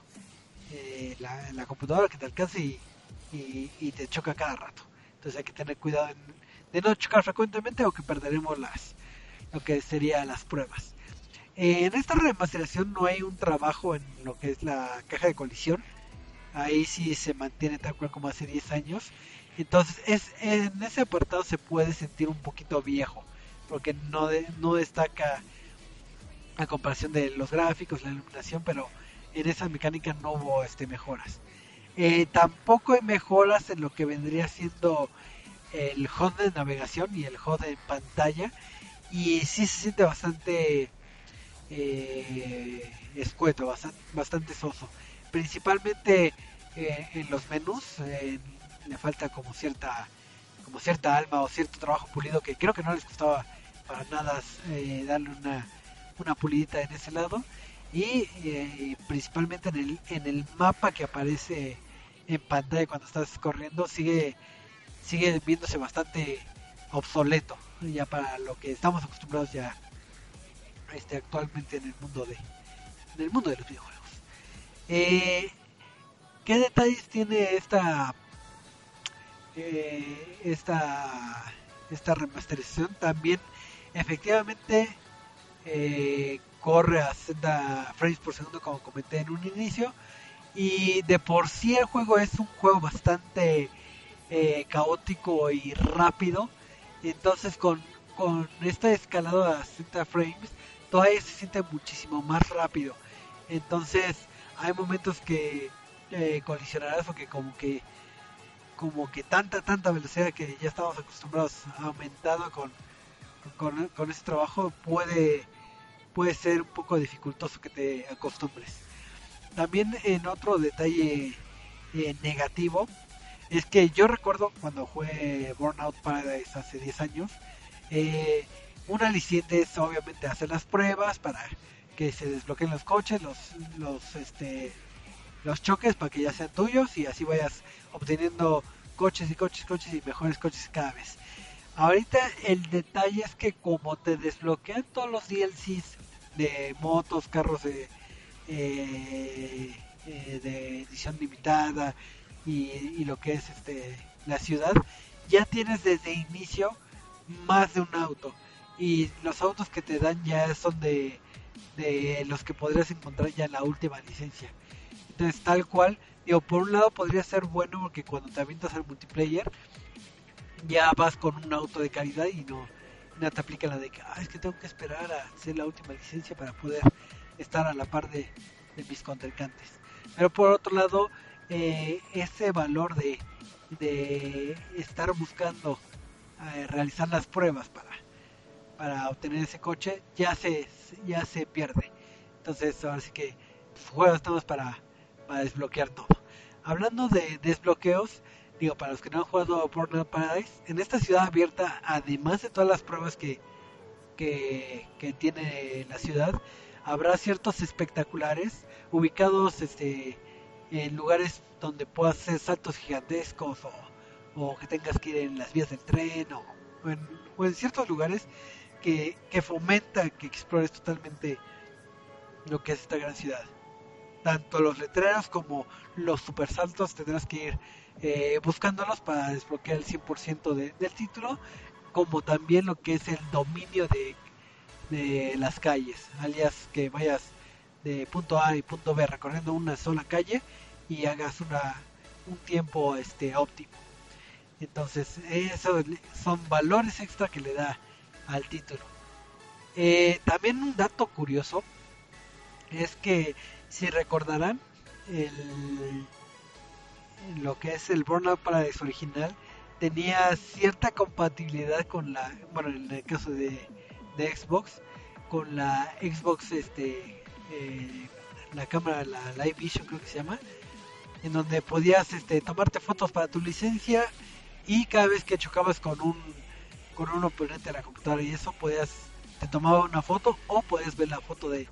eh, la, computadora que te alcance y, y, te choca cada rato. Entonces hay que tener cuidado de no chocar frecuentemente o que perderemos las lo que sería las pruebas en esta remasterización no hay un trabajo en lo que es la caja de colisión. Ahí sí se mantiene tal cual como hace 10 años. Entonces es, en ese apartado se puede sentir un poquito viejo. Porque no, no destaca a comparación de los gráficos, la iluminación, pero en esa mecánica no hubo este, mejoras. Eh, tampoco hay mejoras en lo que vendría siendo el HUD de navegación y el HUD en pantalla. Y sí se siente bastante eh, escueto, bastante, soso. Principalmente eh, en los menús le falta como cierta como cierta alma o cierto trabajo pulido que creo que no les costaba para nada eh, darle una, una pulidita en ese lado y eh, principalmente en el, en el mapa que aparece en pantalla cuando estás corriendo sigue sigue viéndose bastante obsoleto ya para lo que estamos acostumbrados ya este actualmente en el mundo de en el mundo de los videojuegos. Eh, qué detalles tiene esta eh, esta esta remasterización también efectivamente eh, corre a 60 frames por segundo como comenté en un inicio y de por sí el juego es un juego bastante eh, caótico y rápido entonces con, con esta escalada a 60 frames todavía se siente muchísimo más rápido entonces hay momentos que eh, colisionarás o que como que como que tanta tanta velocidad que ya estamos acostumbrados aumentado con con, con ese trabajo puede, puede ser un poco dificultoso que te acostumbres. También en otro detalle eh, negativo es que yo recuerdo cuando jugué Burnout Paradise hace 10 años, eh, un aliciente es obviamente hacer las pruebas para que se desbloqueen los coches, los, los, este, los choques para que ya sean tuyos y así vayas obteniendo coches y coches, coches y mejores coches cada vez. Ahorita el detalle es que como te desbloquean todos los DLCs de motos, carros de, eh, eh, de edición limitada y, lo que es este la ciudad, ya tienes desde inicio más de un auto. Y los autos que te dan ya son de, de los que podrías encontrar ya en la última licencia. Entonces tal cual, digo, por un lado podría ser bueno porque cuando te avientas al multiplayer, ya vas con un auto de calidad y no, no te aplica la de que es que tengo que esperar a hacer la última licencia para poder estar a la par de, mis contrincantes. Pero por otro lado, eh, ese valor de, estar buscando eh, realizar las pruebas para, obtener ese coche ya se, ya se pierde. Entonces, ahora sí que juegos estamos para, para desbloquear todo. Hablando de desbloqueos, digo, para los que no han jugado Burnout Paradise, en esta ciudad abierta, además de todas las pruebas que, que, tiene la ciudad, habrá ciertos espectaculares ubicados este, en lugares donde puedas hacer saltos gigantescos o, que tengas que ir en las vías del tren o, en, ciertos lugares que, que fomenta que explores totalmente lo que es esta gran ciudad. Tanto los letreros como los supersaltos tendrás que ir eh, buscándolos para desbloquear el 100% de, del título, como también lo que es el dominio de, de las calles, alias que vayas de punto A y punto B recorriendo una sola calle y hagas una, un tiempo este óptimo. Entonces, esos son valores extra que le da al título. Eh, también un dato curioso es que si recordarán el lo que es el Burnout Paradise original tenía cierta compatibilidad con la, bueno, en el caso de, de Xbox, con la Xbox, este, eh, la cámara, la Live Vision creo que se llama, en donde podías, este, tomarte fotos para tu licencia y cada vez que chocabas con un, con un oponente de la computadora y eso podías, te tomaba una foto o podías ver la foto de,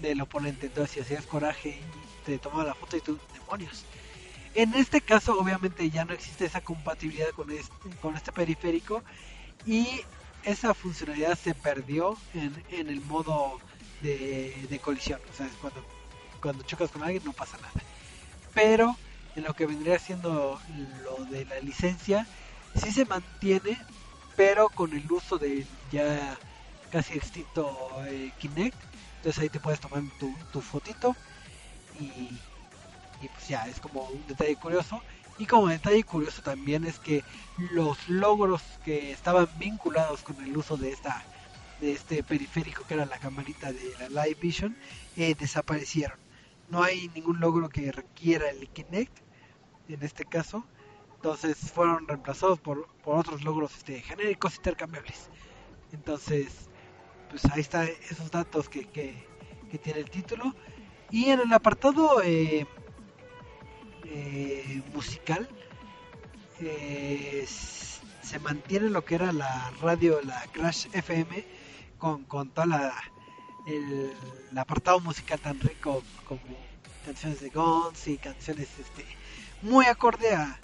del oponente, entonces si hacías coraje y te tomaba la foto y tus demonios en este caso, obviamente, ya no existe esa compatibilidad con este, con este periférico y esa funcionalidad se perdió en, en el modo de, colisión. O sea, cuando, cuando chocas con alguien no pasa nada. Pero en lo que vendría siendo lo de la licencia, sí se mantiene, pero con el uso de ya casi extinto eh, Kinect. Entonces ahí te puedes tomar tu, tu fotito y y pues ya es como un detalle curioso y como detalle curioso también es que los logros que estaban vinculados con el uso de esta de este periférico que era la camarita de la Live Vision eh, desaparecieron no hay ningún logro que requiera el Kinect en este caso. Entonces fueron reemplazados por, por otros logros este, genéricos intercambiables. Entonces, pues ahí están esos datos que, que, que tiene el título. Y en el apartado eh, eh, musical, eh, se mantiene lo que era la radio, la Crash FM, con, con toda la, el, apartado musical tan rico como canciones de Guns y canciones este, muy acorde a,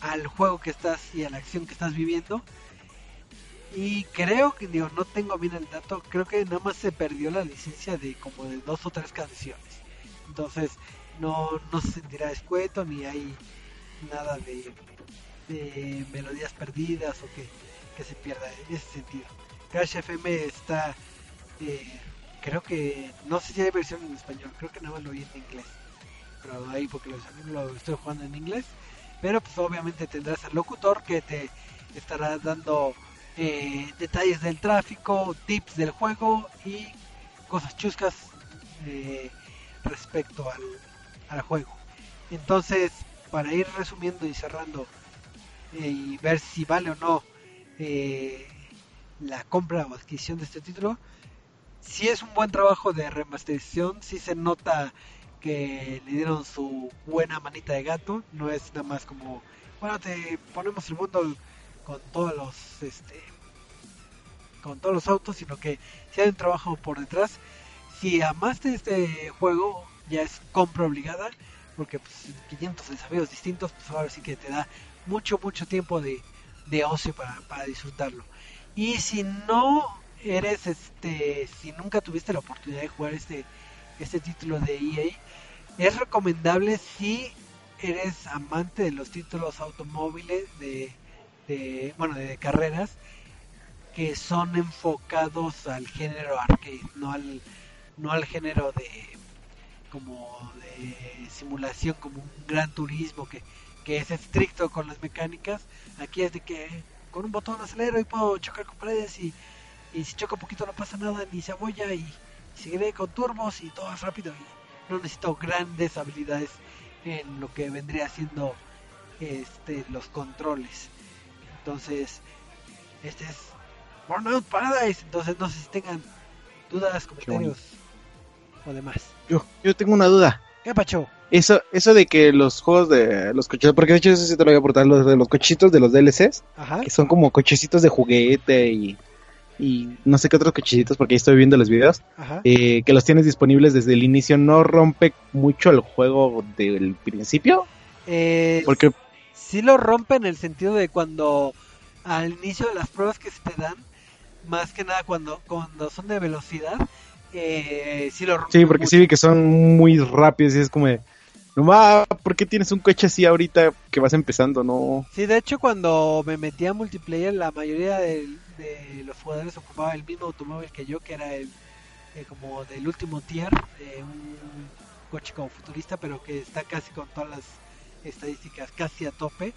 al juego que estás y a la acción que estás viviendo. Y creo que, digo, no tengo bien el dato, creo que nada más se perdió la licencia de como de dos o tres canciones. Entonces, no, no se sentirá escueto ni hay nada de, de melodías perdidas o que, que se pierda en ese sentido. Crash FM está, eh, creo que, no sé si hay versión en español, creo que nada más lo vi en inglés. Pero ahí porque lo, estoy jugando en inglés. Pero pues obviamente tendrás al locutor que te estará dando eh, detalles del tráfico, tips del juego y cosas chuscas eh, respecto al, juego. Entonces, para ir resumiendo y cerrando eh, y ver si vale o no la compra o adquisición de este título, si es un buen trabajo de remasterización, si se nota que le dieron su buena manita de gato, no es nada más como, bueno, te ponemos el mundo con todos los este con todos los autos, sino que si hay un trabajo por detrás. Si amaste este juego, ya es compra obligada, porque pues 500 desafíos distintos, pues ahora sí que te da mucho, mucho tiempo de, de ocio para, para disfrutarlo. Y si no eres, este, si nunca tuviste la oportunidad de jugar este, este título de EA, es recomendable si eres amante de los títulos automóviles de, de bueno de carreras que son enfocados al género arcade no al no al género de como de simulación como un gran turismo que, que es estricto con las mecánicas aquí es de que con un botón acelero y puedo chocar con paredes y, y si choco poquito no pasa nada ni se abolla y, y seguiré con turbos y todo es rápido y no necesito grandes habilidades en lo que vendría siendo este los controles entonces este es Burnout Paradise entonces no sé si tengan dudas comentarios o demás yo, yo tengo una duda ¿qué pacho? eso eso de que los juegos de los coches porque de hecho eso sí te lo voy a aportar los de los cochitos de los DLCs Ajá. que son como cochecitos de juguete y y no sé qué otros cochecitos porque ahí estoy viendo los videos eh, que los tienes disponibles desde el inicio. No rompe mucho el juego del principio eh, porque sí lo rompe en el sentido de cuando al inicio de las pruebas que se te dan más que nada cuando cuando son de velocidad eh, sí lo rompe sí porque mucho. sí vi que son muy rápidos y es como de, no ma, ¿por qué tienes un coche así ahorita que vas empezando? No. Sí, de hecho cuando me metí a multiplayer la mayoría de, de los jugadores ocupaba el mismo automóvil que yo, que era el eh, como del último tier, eh, un coche como futurista, pero que está casi con todas las estadísticas casi a tope.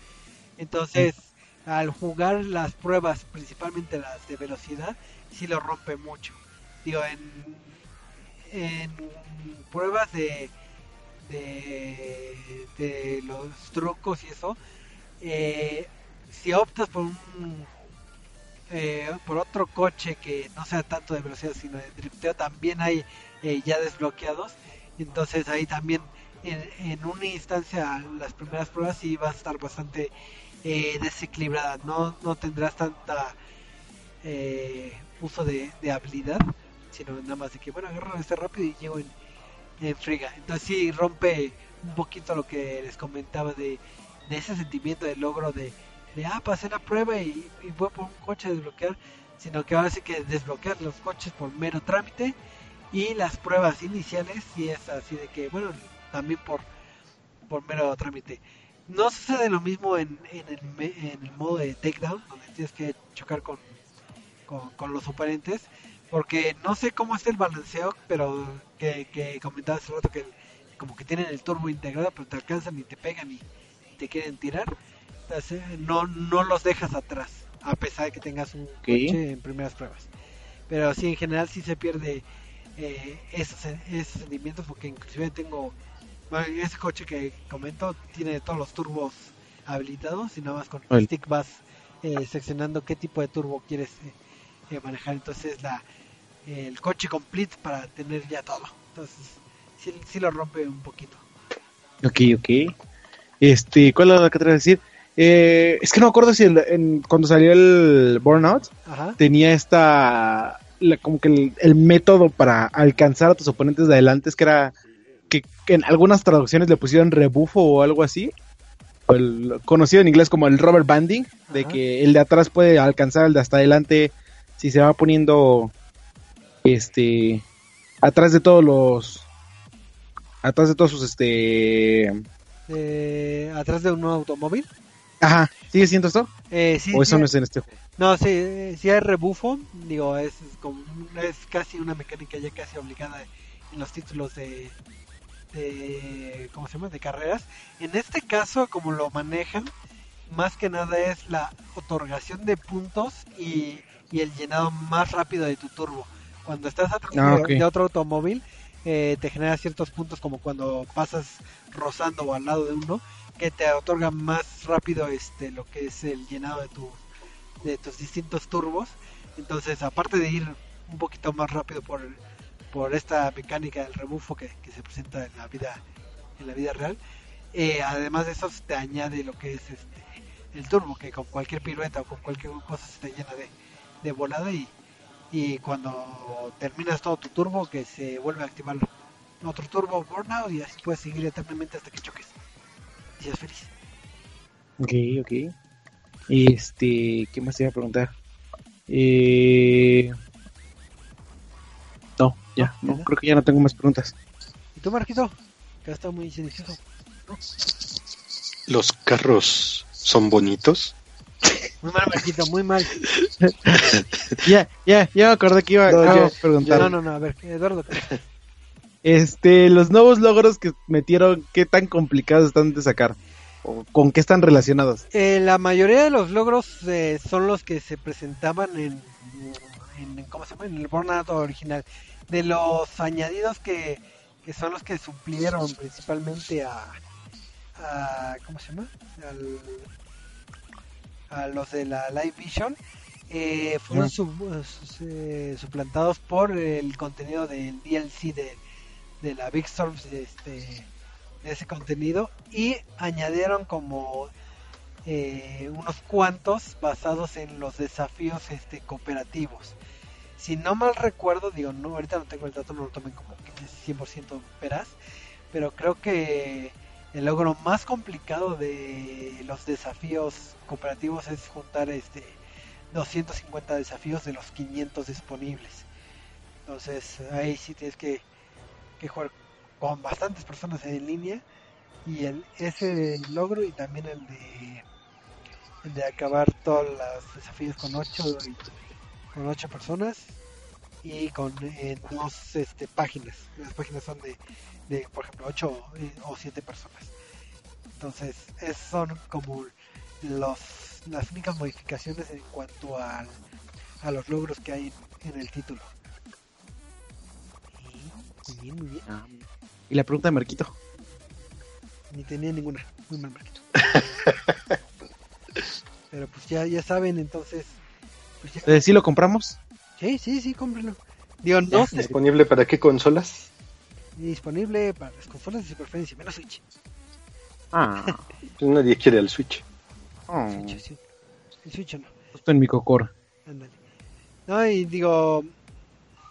Entonces, sí. al jugar las pruebas, principalmente las de velocidad, sí lo rompe mucho. Digo, en, en pruebas de de, de los trucos y eso, eh, si optas por un eh, por otro coche que no sea tanto de velocidad sino de drifteo, también hay eh, ya desbloqueados. Entonces ahí también en, en, una instancia las primeras pruebas sí va a estar bastante desequilibrada, no, no tendrás tanta uso de, de, habilidad, sino nada más de que bueno agarro este rápido y llego en, en friga. Entonces sí rompe un poquito lo que les comentaba de, ese sentimiento de logro de, de ah, pasé la prueba y, y voy por un coche a desbloquear, sino que ahora sí que desbloquear los coches por mero trámite y las pruebas iniciales sí es así de que, bueno, también por, por mero trámite. No sucede lo mismo en, en, el, en el modo de takedown, donde tienes que chocar con, con, con los oponentes, porque no sé cómo es el balanceo, pero que, que comentaba hace rato que el, como que tienen el turbo integrado, pero te alcanzan y te pegan y, te quieren tirar. Entonces, no, no los dejas atrás, a pesar de que tengas un ¿Qué? coche en primeras pruebas. Pero sí, en general sí se pierde eh, esos, esos sentimientos, porque inclusive tengo Bueno, ese coche que comento tiene todos los turbos habilitados y nada más con El- el stick vas eh, seccionando qué tipo de turbo quieres eh, eh, manejar. Entonces la el coche complete para tener ya todo. Entonces sí, sí lo rompe un poquito. Ok, ok. Este, ¿cuál es la que te iba a decir? Eh, es que no me acuerdo si el- en- cuando salió el Burnout Ajá. tenía esta, la- como que el, el método para alcanzar a tus oponentes de adelante, es que era que, que en algunas traducciones le pusieron rebufo o algo así, o el, conocido en inglés como el rubber banding, de que el de atrás puede alcanzar al de hasta adelante si se va poniendo, este, atrás de todos los, atrás de todos sus, este, Eh, atrás de un automóvil. ajá, ¿sigue siendo esto? Eh, sí, ¿O eso sí, no es en este juego? No, sí, eh, sí hay rebufo, digo, es, como, es casi una mecánica ya casi obligada en los títulos de, de, ¿cómo se llama?, de carreras. En este caso, como lo manejan, más que nada es la otorgación de puntos y, y el llenado más rápido de tu turbo. Cuando estás atrás Ah, de, otro automóvil, eh, te genera ciertos puntos como cuando pasas rozando o al lado de uno, que te otorga más rápido este lo que es el llenado de tu de tus distintos turbos. Entonces, aparte de ir un poquito más rápido por, por esta mecánica del rebufo que, que se presenta en la vida en la vida real, eh, además de eso te añade lo que es este el turbo, que con cualquier pirueta o con cualquier cosa se te llena de, de volada y, y cuando terminas todo tu turbo que se vuelve a activar otro turbo burnout y así puedes seguir eternamente hasta que choques. Y seas feliz. Ok, ok. Este, ¿qué más te iba a preguntar? Eh... No, ya, no, creo que ya no tengo más preguntas. ¿Y tú, Marquito? Que has estado muy silencioso. Los carros son bonitos. Muy mal, Marquito, muy mal. Ya, ya, ya me acordé que iba No, a preguntar. No, no, no, a ver, Eduardo. Este, los nuevos logros que metieron, ¿qué tan complicados están de sacar? ¿O con qué están relacionados? Eh, la mayoría de los logros eh, son los que se presentaban en, en ¿cómo se llama? En el Burnout original. De los añadidos que, que son los que suplieron principalmente a, a ¿cómo se llama? Al, a los de la Live Vision. eh, fueron sub- eh, suplantados por el contenido del DLC de, de la Big Storm este, de ese contenido y añadieron como eh, unos cuantos basados en los desafíos este cooperativos. Si no mal recuerdo, digo, no, ahorita no tengo el dato, no lo tomen como que es 100% veraz, pero creo que el logro más complicado de los desafíos cooperativos es juntar este 250 desafíos de los 500 disponibles. Entonces ahí sí tienes que, que jugar con bastantes personas en línea y el ese logro y también el de el de acabar todos los desafíos con 8 con ocho personas y con eh, dos este, páginas las páginas son de, de por ejemplo 8 o 7 personas entonces es, son como los las únicas modificaciones en cuanto al, a los logros que hay en, en el título Y- muy bien muy bien Y la pregunta de Marquito. ni tenía ninguna. Muy mal, Marquito. Pero pues ya, ya saben, entonces. Pues ya- Eh, ¿Sí lo compramos? Sí, sí, sí, cómprenlo. Digo, no sé. ¿Disponible para qué consolas? Disponible para las consolas de su preferencia, menos Switch. Ah, Pues nadie quiere al Switch. oh, Switch, sí. El Switch no. justo en mi cocor. Ándale. No, y digo,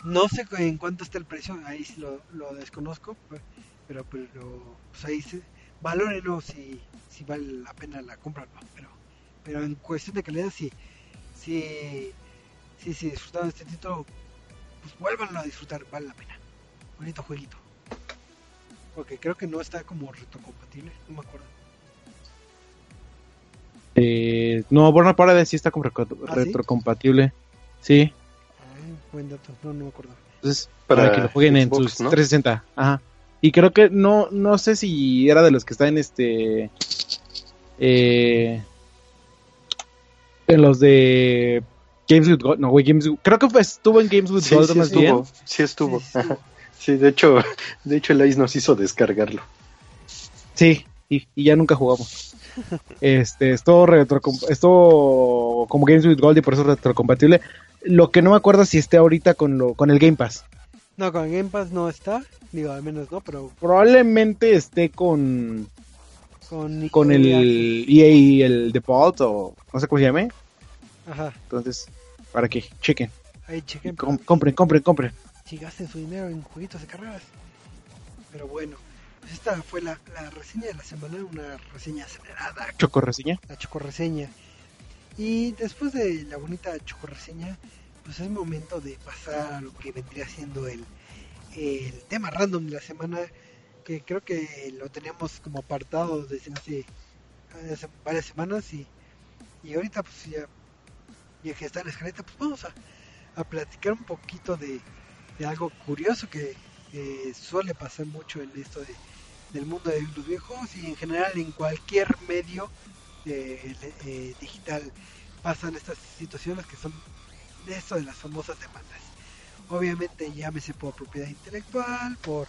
no sé en cuánto está el precio, ahí lo, lo desconozco, pe- pero, pero pues ahí se, valórenlo si, si vale la pena la compra o no, pero, pero en cuestión de calidad sí, sí, sí, sí disfrutaron de este título, pues vuélvanlo a disfrutar, vale la pena. Bonito jueguito. Porque creo que no está como retrocompatible, no me acuerdo. Eh, no, Burnout Paradise sí está como ¿Ah, retrocompatible. Sí, Ay, buen dato, no, no me acuerdo. entonces Para para, que lo jueguen Xbox, en sus ¿no? 360. Ajá. Y creo que no, no sé si era de los que está en este. Eh, en los de Games with Gold. No, güey, Games with- Creo que fue- estuvo en Games with Sí, Gold sí más bien. estuvo. Sí estuvo. Sí estuvo. Sí, de hecho, de hecho el Ice nos hizo descargarlo. Sí, y, y ya nunca jugamos. Este, es todo retro, es todo como Games with Gold y por eso es retrocompatible. Lo que no me acuerdo si esté ahorita con lo, con el Game Pass. No, con el Game Pass no está. Digo, al menos no, pero Probablemente esté con, con, con el EA y el Default o no sé cómo se llame. Ajá, Entonces, para que chequen. ahí chequen. Com- compren, compren, compren. Si gasten su dinero en jueguitos de carreras. Pero bueno, pues esta fue la, la reseña de la semana, una reseña acelerada, Choco reseña. la chocorreseña. Y después de la bonita chocorreseña, pues es momento de pasar a lo que vendría siendo el, el tema random de la semana, que creo que lo teníamos como apartado desde hace, hace varias semanas y, y ahorita pues ya, ya que está en la escaleta, pues vamos a, a platicar un poquito de, de algo curioso que, suele pasar mucho en esto de, del mundo de los videojuegos y en general en cualquier medio eh, eh, digital pasan estas situaciones que son de esto de las famosas demandas. Obviamente llámese por propiedad intelectual, por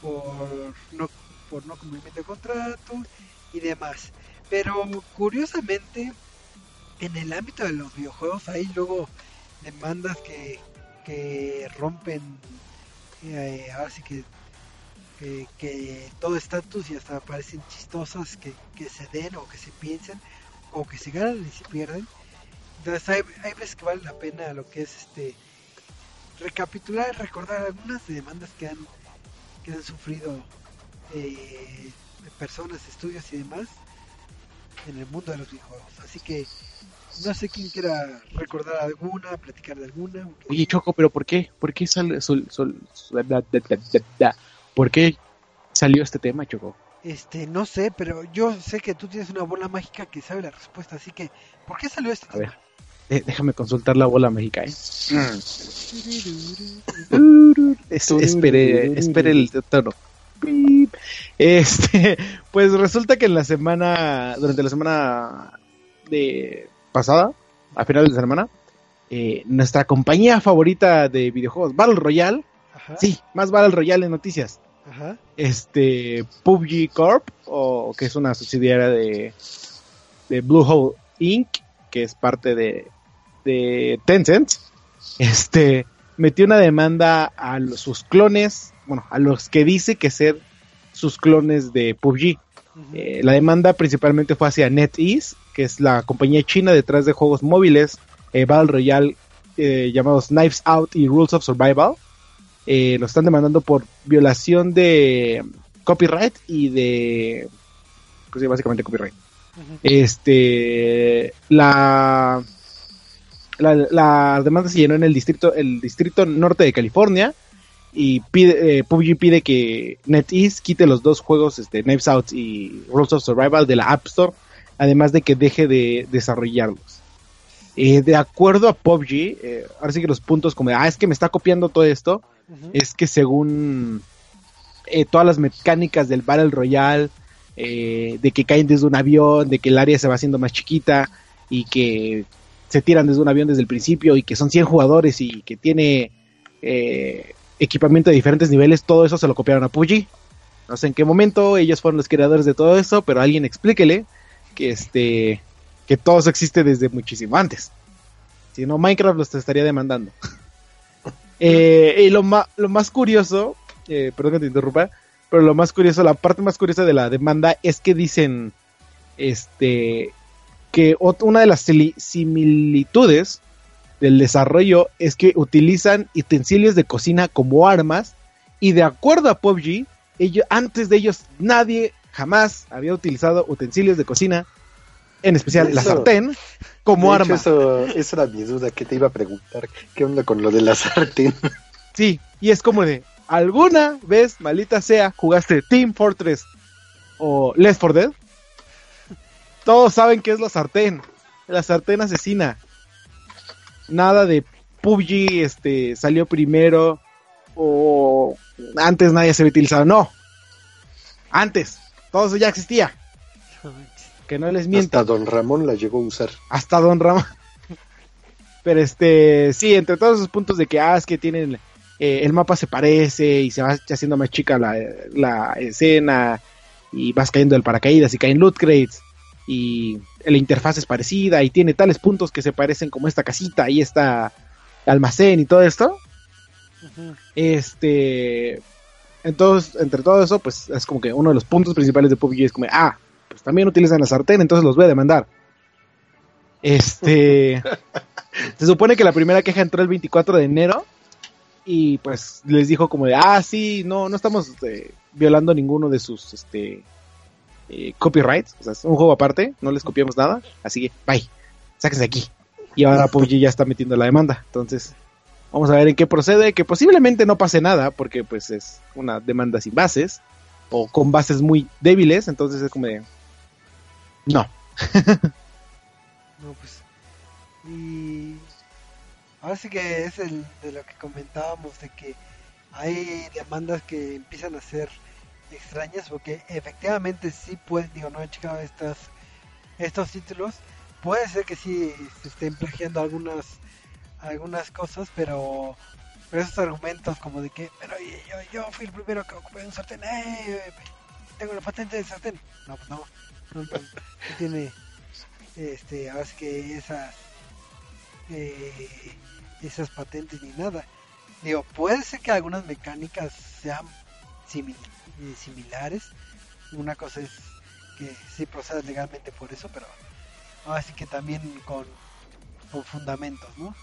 por no por no cumplimiento de contrato y demás. Pero curiosamente en el ámbito de los videojuegos hay luego demandas que, que rompen eh, ahora sí que, que, que todo estatus y hasta parecen chistosas que, que se den o que se piensen o que se ganan y se pierden. Entonces hay, hay veces que vale la pena lo que es este recapitular recordar algunas demandas que han que han sufrido eh, personas, estudios y demás en el mundo de los videojuegos. Así que no sé quién quiera recordar alguna, platicar de alguna. Oye, Choco, pero ¿por qué? ¿Por qué sale, sol- sol- sol- da- da- da- da- da? ¿Por qué salió este tema, Choco? Este, no sé, pero yo sé que tú tienes una bola mágica que sabe la respuesta, así que ¿por qué salió este A ver. tema? Eh, déjame consultar la bola mágica, ¿eh? Es- espere, espere el tono. Este, pues resulta que en la semana, durante la semana de pasada, a finales de semana, eh, nuestra compañía favorita de videojuegos, Battle Royale, Ajá, sí, más Battle Royale en noticias, ajá, este, PUBG Corp, o que es una subsidiaria de, de Bluehole Inc., que es parte de, de Tencent, este, metió una demanda a los- sus clones, bueno, a los que dice que ser sus clones de PUBG. Eh, la demanda principalmente fue hacia NetEase, que es la compañía china detrás de juegos móviles, eh, Battle Royale, eh, llamados Knives Out y Rules of Survival. Eh, lo están demandando por violación de copyright y de... Pues sí, básicamente copyright. Este, la, la, la demanda se llenó en el distrito, el distrito norte de California y pide, eh, PUBG pide que NetEase quite los dos juegos, este, Knives Out y Rules of Survival de la App Store, además de que deje de desarrollarlos. Eh, de acuerdo a PUBG, eh, ahora sí que los puntos como, de, ah, es que me está copiando todo esto, es que según eh, todas las mecánicas del Battle Royale, eh, de que caen desde un avión, de que el área se va haciendo más chiquita y que se tiran desde un avión desde el principio y que son 100 jugadores y que tiene eh, equipamiento de diferentes niveles, todo eso se lo copiaron a PUBG. No sé en qué momento ellos fueron los creadores de todo eso, pero alguien explíquele que este que todo eso existe desde muchísimo antes. Si no, Minecraft los estaría demandando. Eh, y lo, lo más curioso, eh, perdón que te interrumpa, pero lo más curioso, la parte más curiosa de la demanda es que dicen este que una de las similitudes del desarrollo es que utilizan utensilios de cocina como armas y de acuerdo a PUBG, ellos, antes de ellos nadie jamás había utilizado utensilios de cocina, en especial la Eso- sartén, como De hecho, arma. Eso, esa era mi duda que te iba a preguntar. ¿Qué onda con lo de la sartén? Sí, y es como de, ¿alguna vez, maldita sea, jugaste Team Fortress o Left 4 Dead? Todos saben que es la sartén, la sartén asesina. Nada de PUBG este, salió primero o antes nadie se había utilizado, no. Antes, todo eso ya existía. Que no les mienta Hasta Don Ramón la llegó a usar. hasta Don Ramón. Pero este, sí, entre todos esos puntos de que, ah, es que tienen, eh, el mapa se parece y se va haciendo más chica la, la escena y vas cayendo del paracaídas y caen loot crates y la interfaz es parecida y tiene tales puntos que se parecen como esta casita y esta almacén y todo esto. Este, entonces, entre todo eso, pues es como que uno de los puntos principales de PUBG es como, ah, pues también utilizan la sartén, entonces los voy a demandar. Este, se supone que la primera queja entró el 24 de enero y pues les dijo como de, ah, sí, no, no estamos este, violando ninguno de sus, este, eh, copyrights, o sea, es un juego aparte, no les copiamos nada, así que, bye, sáquense aquí. Y ahora PUBG ya está metiendo la demanda, entonces vamos a ver en qué procede, que posiblemente no pase nada, porque pues es una demanda sin bases, o con bases muy débiles, entonces es como de, no. no, pues, y ahora sí que es el de lo que comentábamos, de que hay demandas que empiezan a ser extrañas porque efectivamente sí pueden, digo, no he checado estas, estos títulos, puede ser que sí se estén plagiando algunas algunas cosas, pero, pero esos argumentos como de que, pero yo, yo fui el primero que ocupé un sartén, tengo la patente del sartén. No, pues no, no, tiene, este, ahora sí que esas, eh, esas patentes ni nada. Digo, puede ser que algunas mecánicas sean eh, similares. Una cosa es que sí procedas legalmente por eso, pero así que también con, con fundamentos, ¿no?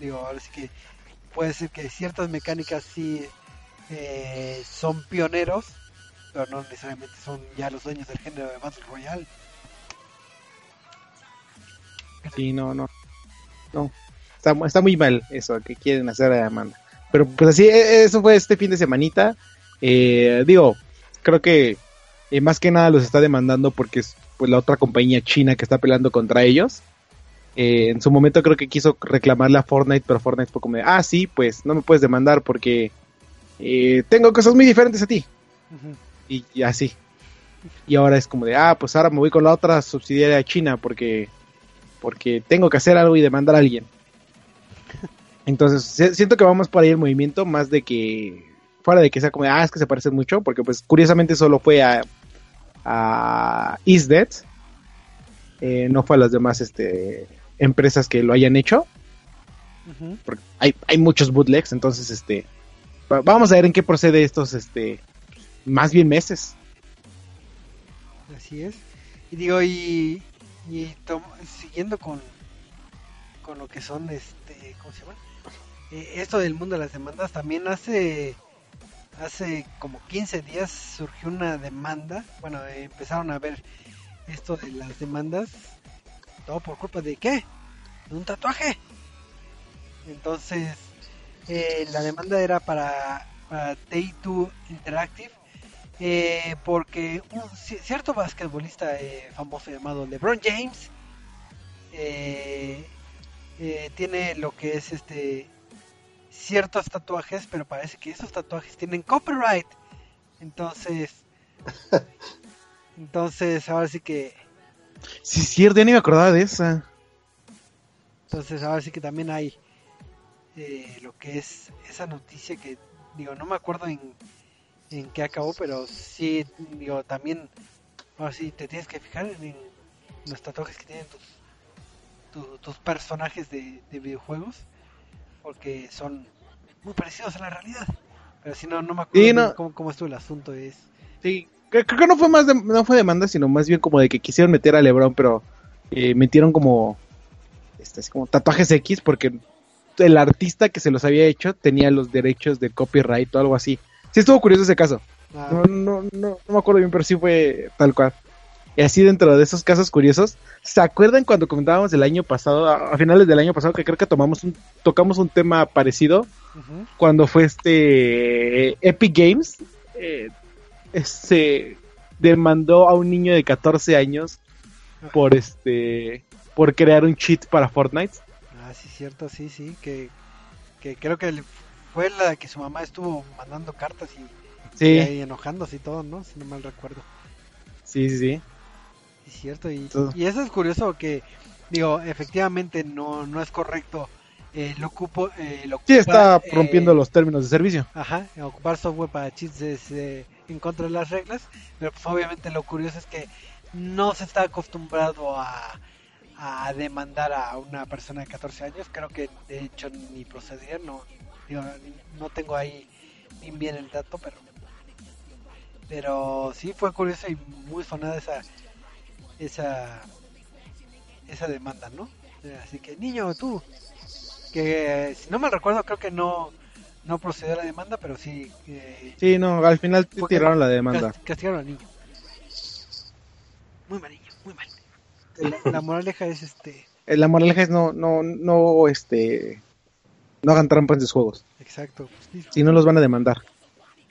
Digo, ahora sí que puede ser que ciertas mecánicas sí eh, son pioneros, pero no necesariamente son ya los dueños del género de Battle Royale. Sí, no, no. No. Está, está muy mal eso que quieren hacer a Amanda. Pero pues así, e, eso fue este fin de semanita. Eh, digo, creo que eh, más que nada los está demandando porque es pues, la otra compañía china que está peleando contra ellos. Eh, en su momento creo que quiso reclamarle a Fortnite, pero Fortnite fue como de, ah, sí, pues no me puedes demandar porque tengo cosas muy diferentes a ti. y, así. Y ahora es como de, ah, pues ahora me voy con la otra subsidiaria china porque, porque tengo que hacer algo y demandar a alguien. Entonces, siento que vamos por ahí el movimiento más de que fuera de que sea como, ah, es que se parecen mucho, porque pues curiosamente solo fue a, a Is Dead, eh, no fue a las demás este, empresas que lo hayan hecho. Porque hay, hay muchos bootlegs, entonces este vamos a ver en qué procede estos este más bien meses. Así es. Y digo, y, y siguiendo con, con lo que son, este, ¿cómo se llama? Eh, esto del mundo de las demandas, también hace hace como 15 días surgió una demanda, bueno, empezaron a ver esto de las demandas, todo por culpa de qué? De un tatuaje. Entonces, eh, la demanda era para, para Day 2 Interactive, eh, porque un cierto basquetbolista eh, famoso llamado LeBron James tiene lo que es este ciertos tatuajes, pero parece que esos tatuajes tienen copyright. Entonces, entonces ahora sí que... Sí, cierto, ya ni me acordaba de esa. Entonces ahora sí que también hay eh, lo que es esa noticia que, digo, no me acuerdo en, en qué acabó, pero sí, digo, también, ahora sí, te tienes que fijar en, los tatuajes que tienen tus, tus personajes de, de videojuegos porque son muy parecidos a la realidad. Pero si no, no me acuerdo Cómo, estuvo el asunto. Es... Sí, creo, que no fue más de, no fue demanda, sino más bien como de que quisieron meter a Lebron, pero eh, metieron como, este, como tatuajes X porque el artista que se los había hecho tenía los derechos de copyright o algo así. Sí estuvo curioso ese caso. Ah. no, no, no, no me acuerdo bien, pero sí fue tal cual. Y así dentro de esos casos curiosos, ¿se acuerdan cuando comentábamos el año pasado, a, finales del año pasado, que creo que tomamos un, tocamos un tema parecido? Cuando fue este Epic Games, eh, se demandó a un niño de 14 años por este por crear un cheat para Fortnite. Ah, sí, cierto, sí, sí, que, que creo que fue la que su mamá estuvo mandando cartas y, y enojándose y todo, ¿no? Si no mal recuerdo. Sí, sí, sí cierto, y, eso es curioso que, digo, efectivamente no, no es correcto. Eh, lo eh, sí, está rompiendo eh, los términos de servicio. Ajá, ocupar software para cheats es, en contra de las reglas, pero pues obviamente lo curioso es que no se está acostumbrado a, a demandar a una persona de 14 años, creo que de hecho ni procedería, no, digo, no tengo ahí bien, bien el dato, pero pero sí fue curioso y muy sonada esa esa esa demanda, ¿no? Así que niño, tú que si no me recuerdo creo que no no procedió la demanda, pero sí eh, Sí, no, al final tiraron la demanda. cas- Castigaron al niño. Muy mal niño, muy mal. La, la moraleja es este, Eh, La moraleja es no, no, no, este, no hagan trampa en sus juegos. exacto, pues, Si no los van a demandar.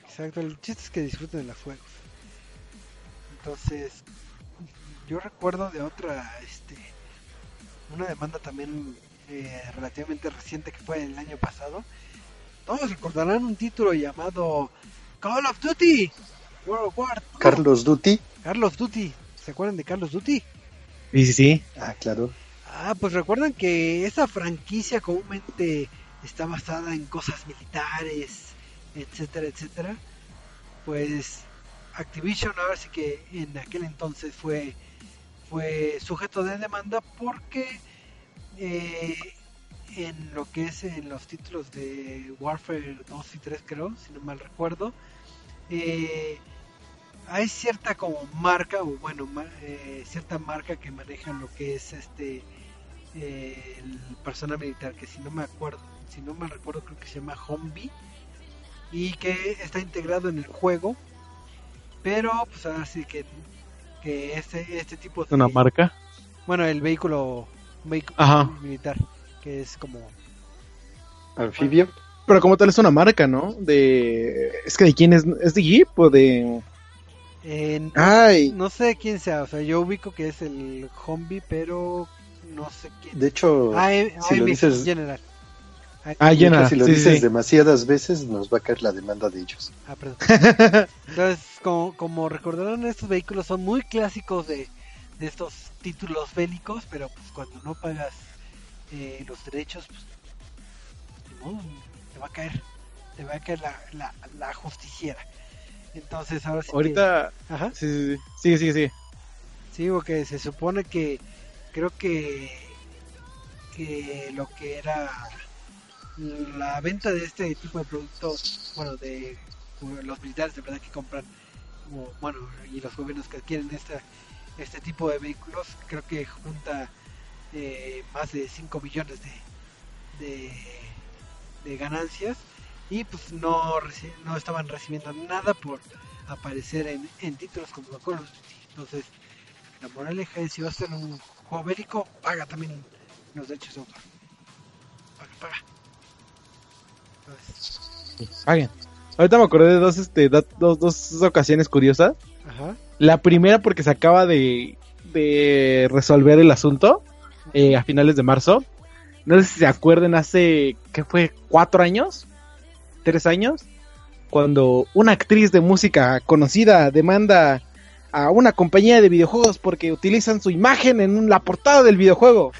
Exacto, el chiste es que disfruten de los juegos. Entonces, yo recuerdo de otra, este, una demanda también eh, relativamente reciente que fue el año pasado. Todos recordarán un título llamado Call of Duty World War II. Carlos Duty. Carlos Duty. ¿Se acuerdan de Carlos Duty? Sí, sí, sí. Ah, claro. Ah, pues recuerdan que esa franquicia comúnmente está basada en cosas militares, etcétera, etcétera. Pues Activision ahora sí que en aquel entonces fue fue sujeto de demanda porque eh, en lo que es en los títulos de Warfare 2 y 3 creo, si no mal recuerdo, eh, hay cierta como marca o bueno eh, cierta marca que maneja lo que es este el personal militar que si no me acuerdo si no me recuerdo creo que se llama Humvee y que está integrado en el juego pero pues ahora que que este este tipo de Una marca. bueno el vehículo vehículo Ajá. militar que es como Anfibio. Pero como tal es una marca, ¿no? De... Es que de quién es... ¿Es de Jeep o de...? eh, Ay, no sé quién sea o sea yo ubico que es el Humvee pero no sé quién De hecho, AM, si lo dices- General ah, llena. si lo sí, dices sí. demasiadas veces, nos va a caer la demanda de ellos. Ah, perdón. Entonces, como, como recordarán, estos vehículos son muy clásicos de, de estos títulos bélicos, pero pues cuando no pagas eh, los derechos, pues modo, te va a caer, te va a caer la, la, la justiciera. Entonces, ahora sí que- Ahorita... Ajá. Sí, sí, sí. Sigue, sigue, sigue. Sí, porque se supone que creo que que lo que era la venta de este tipo de productos, bueno, de los militares de verdad que compran, bueno, y los gobiernos que adquieren este, este tipo de vehículos, creo que junta eh, más de 5 billones de, de, ganancias y pues no, no estaban recibiendo nada por aparecer en, en títulos como Call of. Entonces, la moraleja es si vas a hacer un juego bélico, paga también los derechos de autor. Paga, paga. Paguen. Ahorita me acordé de dos, este, dos, dos ocasiones curiosas. ajá. La primera porque se acaba de, de resolver el asunto eh, a finales de marzo. No sé si se acuerden hace, ¿qué fue? ¿Cuatro años? ¿Tres años? Cuando una actriz de música conocida demanda a una compañía de videojuegos porque utilizan su imagen en la portada del videojuego.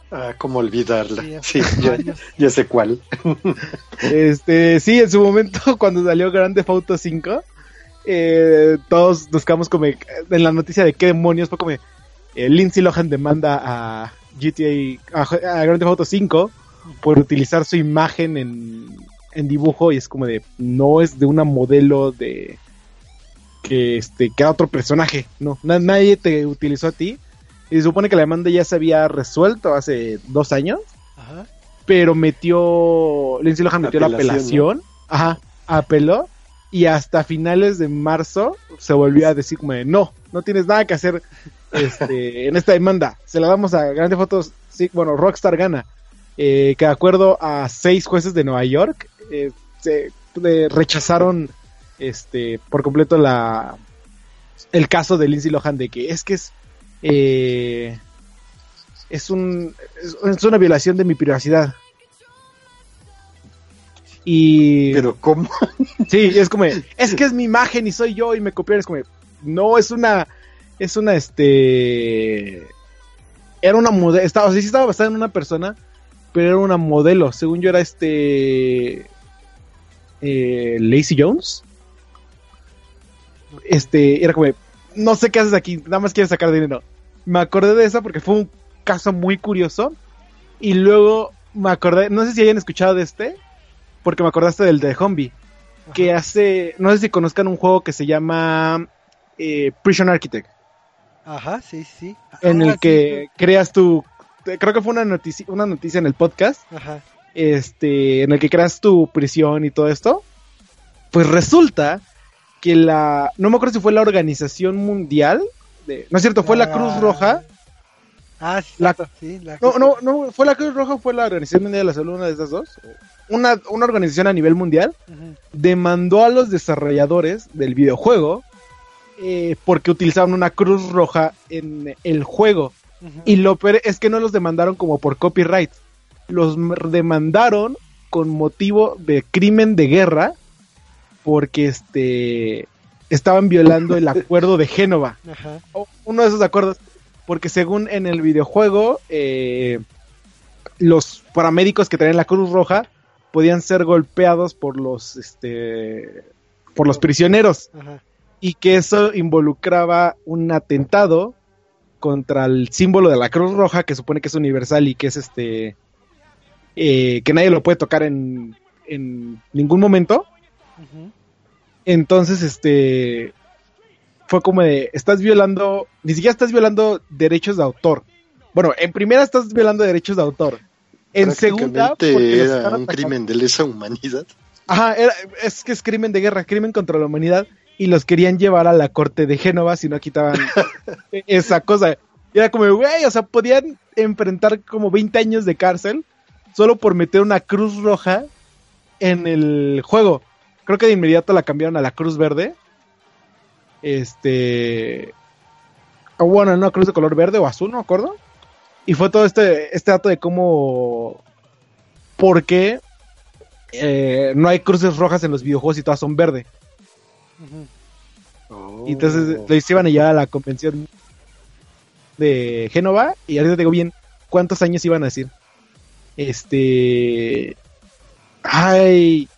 Ah, cómo olvidarla. Sí, ya sé cuál. Este, sí, en su momento, cuando salió Grande Auto 5, eh, todos nos quedamos como en la noticia de qué demonios fue como eh, Lindsay Lohan demanda a GTA, a, a Grand Theft Auto 5 por utilizar su imagen en, en dibujo y es como de, no es de una modelo de que este que era otro personaje, no, na- nadie te utilizó a ti y se supone que la demanda ya se había resuelto hace dos años Ajá. pero metió Lindsay Lohan metió la Apelación, ajá, apeló y hasta finales de marzo se volvió a decir como de, no, no tienes nada que hacer este, en esta demanda, se la damos a Grandes Fotos, sí, bueno, Rockstar gana, eh, que de acuerdo a seis jueces de Nueva York eh, se eh, rechazaron este por completo la el caso de Lindsay Lohan de que es que es eh, es un es, una violación de mi privacidad y Pero ¿cómo? sí es como es que es mi imagen y soy yo y me copiaron es como no es una es una este era una modelo estaba sí estaba basada en una persona pero era una modelo según yo era este eh, Lacey Jones este, era como, no sé qué haces aquí, nada más quieres sacar dinero. Me acordé de esa porque fue un caso muy curioso. Y luego me acordé, no sé si hayan escuchado de este, porque me acordaste del de Zombie, que hace, no sé si conozcan un juego que se llama eh, Prison Architect, Ajá, sí, sí. en Ah, el sí, que creas tu, creo que fue una noticia, una noticia en el podcast, Ajá. este, en el que creas tu prisión y todo esto, pues resulta que la, no me acuerdo si fue la organización mundial, de, no es cierto, fue la Cruz Roja, Ah, sí, La- cierto, sí, la no, Cruz no, no, fue la Cruz Roja fue la Organización Mundial de la Salud, una de esas dos, una, una organización a nivel mundial, demandó a los desarrolladores del videojuego eh, porque utilizaban una cruz roja en el juego. Y lo peor es que no los demandaron como por copyright. Los demandaron con motivo de crimen de guerra porque este estaban violando el acuerdo de Génova. Ajá. Uno de esos acuerdos. Porque según en el videojuego, eh, los paramédicos que traían la Cruz Roja podían ser golpeados por los este por los prisioneros Ajá. y que eso involucraba un atentado contra el símbolo de la Cruz Roja que supone que es universal y que es este eh, que nadie lo puede tocar en, en ningún momento Ujú. Entonces este fue como de estás violando ni siquiera estás violando derechos de autor bueno en primera estás violando derechos de autor en segunda era un crimen de lesa humanidad. Ajá, era- es que es crimen de guerra, crimen contra la humanidad y los querían llevar a la corte de Génova si no quitaban esa cosa. Y era como, güey, o sea, podían enfrentar como 20 años de cárcel solo por meter una cruz roja en el juego. Creo que de inmediato la cambiaron a la cruz verde. Este... O bueno, una cruz de color verde o azul, no me acuerdo. Y fue todo este, este dato de cómo... ¿Por qué eh, no hay cruces rojas en los videojuegos y todas son verde. Oh. Y entonces les iban a llevar a la convención de Génova y ahorita te digo bien cuántos años iban a decir. Este... Ay,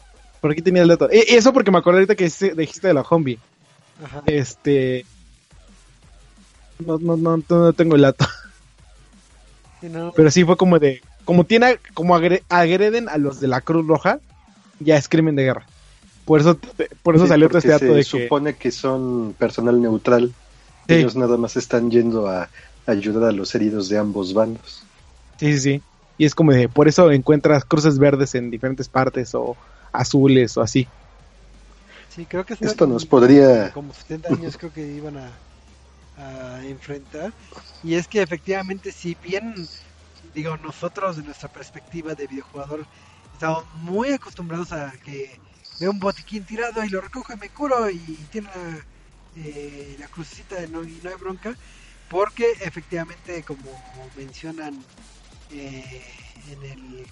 por aquí tenía el dato. Eh, eso porque me acordé ahorita que dijiste- dijiste de la zombie. Ajá. Este... No, no, no, no tengo el dato. Sí, no, Pero sí fue como de... Como tiene... Como agre- agreden a los de la Cruz Roja, ya es crimen de guerra. Por eso, por eso Sí, salió todo este dato se de que... supone que son personal neutral. Sí. Ellos nada más están yendo a ayudar a los heridos de ambos bandos. Sí, sí, sí. Y es como de, por eso encuentras cruces verdes en diferentes partes o azules o así. sí, creo que es Esto nos podría- Como 70 años creo que iban a, a enfrentar. Y es que efectivamente, si bien, digo, nosotros de nuestra perspectiva de videojugador, estamos muy acostumbrados a que veo un botiquín tirado y lo recojo y me curo y tiene la, eh, la crucecita de no, y no hay bronca. Porque efectivamente, como mencionan eh, en el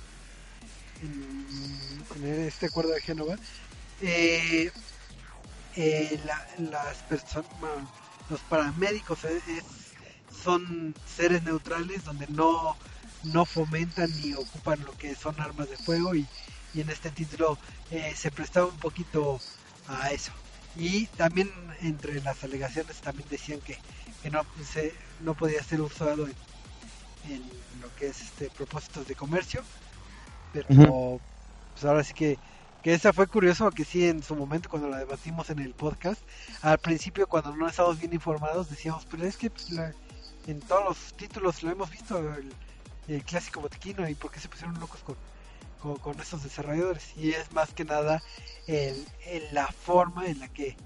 en, este acuerdo de Génova, eh, eh, la- las los paramédicos eh, son seres neutrales donde no, no fomentan ni ocupan lo que son armas de fuego y, y en este título se prestaba un poquito a eso. Y también entre las alegaciones también decían que, que no, se, no podía ser usado en, en lo que es este propósitos de comercio. Pero pues ahora sí que, que esa fue curioso que sí en su momento cuando la debatimos en el podcast, al principio cuando no estábamos bien informados decíamos, pero es que pues, la- en todos los títulos lo hemos visto, el, el clásico botiquino y por qué se pusieron locos con, con, con esos desarrolladores. Y es más que nada el, el- la forma en la que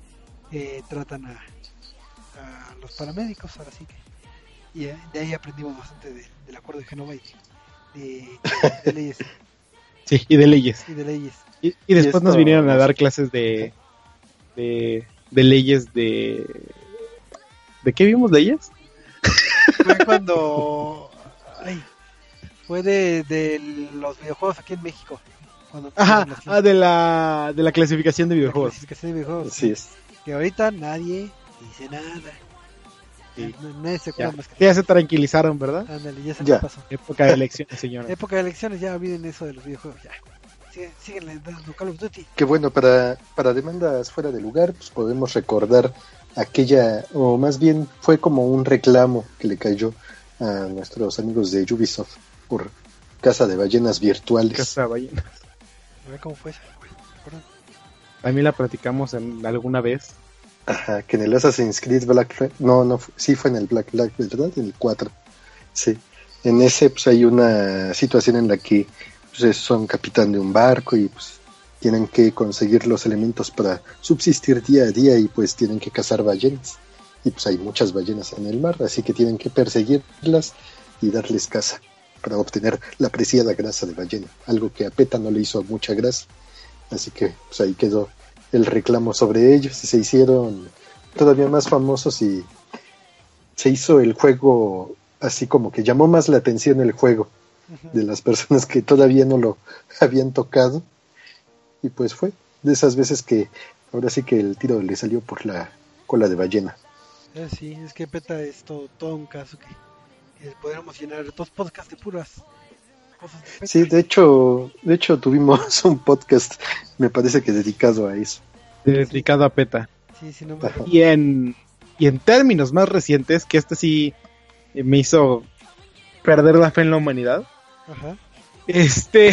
eh, tratan a, a los paramédicos, ahora sí que. Y eh, de ahí aprendimos bastante de- del acuerdo de Genova y de, de leyes. Sí, y de leyes. Y de leyes. Y, y después nos esto- vinieron a dar clases de, de, de leyes de... ¿De qué vimos leyes? Fue cuando. Ay, fue de, de los videojuegos aquí en México. Cuando Ajá, ah, de la, de la clasificación de la videojuegos. clasificación de videojuegos. Así es. Que ahorita nadie dice nada. Sí. No- Nadie se acuerda Ya, más que. ya se tranquilizaron, ¿verdad? Ándale, ya se Ya. pasó. Época de elecciones, señora. Época de elecciones, ya olviden eso de los videojuegos. Ya. Síguenle dando Call of Duty. Que bueno, para, para demandas fuera de lugar, pues podemos recordar aquella, o más bien fue como un reclamo que le cayó a nuestros amigos de Ubisoft por Casa de Ballenas Virtuales. Casa Ballena. A ver cómo fue esa. También la platicamos en, alguna vez. Ajá, que en el Assassin's Creed Black Flag, no, no, sí fue en el Black Flag, ¿verdad? En el 4. Sí. En ese, pues hay una situación en la que pues, son capitán de un barco y pues tienen que conseguir los elementos para subsistir día a día y pues tienen que cazar ballenas. Y pues hay muchas ballenas en el mar, así que tienen que perseguirlas y darles caza para obtener la preciada grasa de ballena, algo que a PETA no le hizo mucha grasa. Así que pues ahí quedó el reclamo sobre ellos y se hicieron todavía más famosos y se hizo el juego así como que llamó más la atención el juego de las personas que todavía no lo habían tocado y pues fue de esas veces que ahora sí que el tiro le salió por la cola de ballena. Eh, sí, es que PETA es todo, todo un caso que, que podríamos llenar dos podcasts de puras. Sí, de hecho, de hecho tuvimos un podcast, me parece que dedicado a eso. Dedicado a PETA. Sí, sí, no me. Y en, y en términos más recientes, que este sí eh, me hizo perder la fe en la humanidad. Ajá. Este,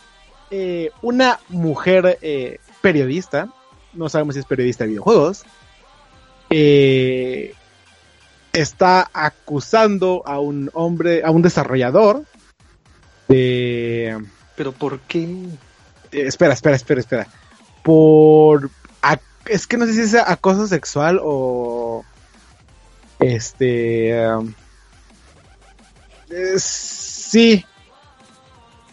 eh, una mujer eh, periodista, no sabemos si es periodista de videojuegos, eh, está acusando a un hombre, a un desarrollador de... Pero ¿por qué? eh, espera, espera, espera, espera. Por... es que no sé si es acoso sexual o... Este... um, eh, sí.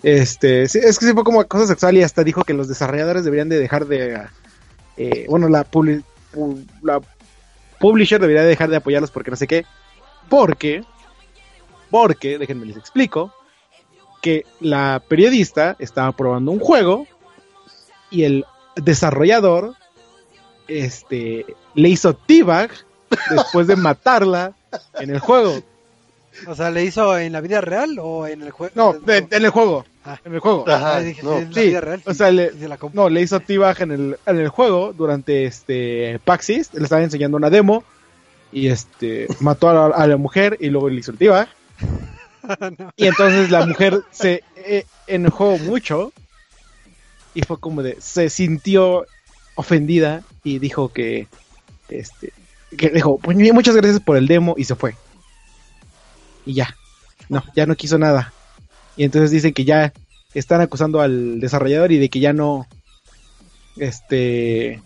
Este, sí, es que sí fue como acoso sexual y hasta dijo que los desarrolladores deberían de dejar de... eh, bueno, la, publi- pu- la publisher debería de dejar de apoyarlos porque no sé qué. Porque... Porque, déjenme les explico que la periodista estaba probando un juego y el desarrollador este le hizo teabag después de matarla en el juego. O sea, ¿le hizo en la vida real o en el juego? No, de- en el juego. Ah. En el juego. Ajá, Ah, dije, no, en la sí, vida real. o sí, sea, le- sí se la compro. No, le hizo teabag en el, en el juego durante este Paxis. Le estaba enseñando una demo y este mató a la, a la mujer y luego le hizo el teabag. Y entonces la mujer se eh, enojó mucho y fue como de, se sintió ofendida y dijo que, este, que dijo, "Pues, muchas gracias por el demo y se fue. Y ya, no, ya no quiso nada. Y entonces dicen que ya están acusando al desarrollador y de que ya no, este...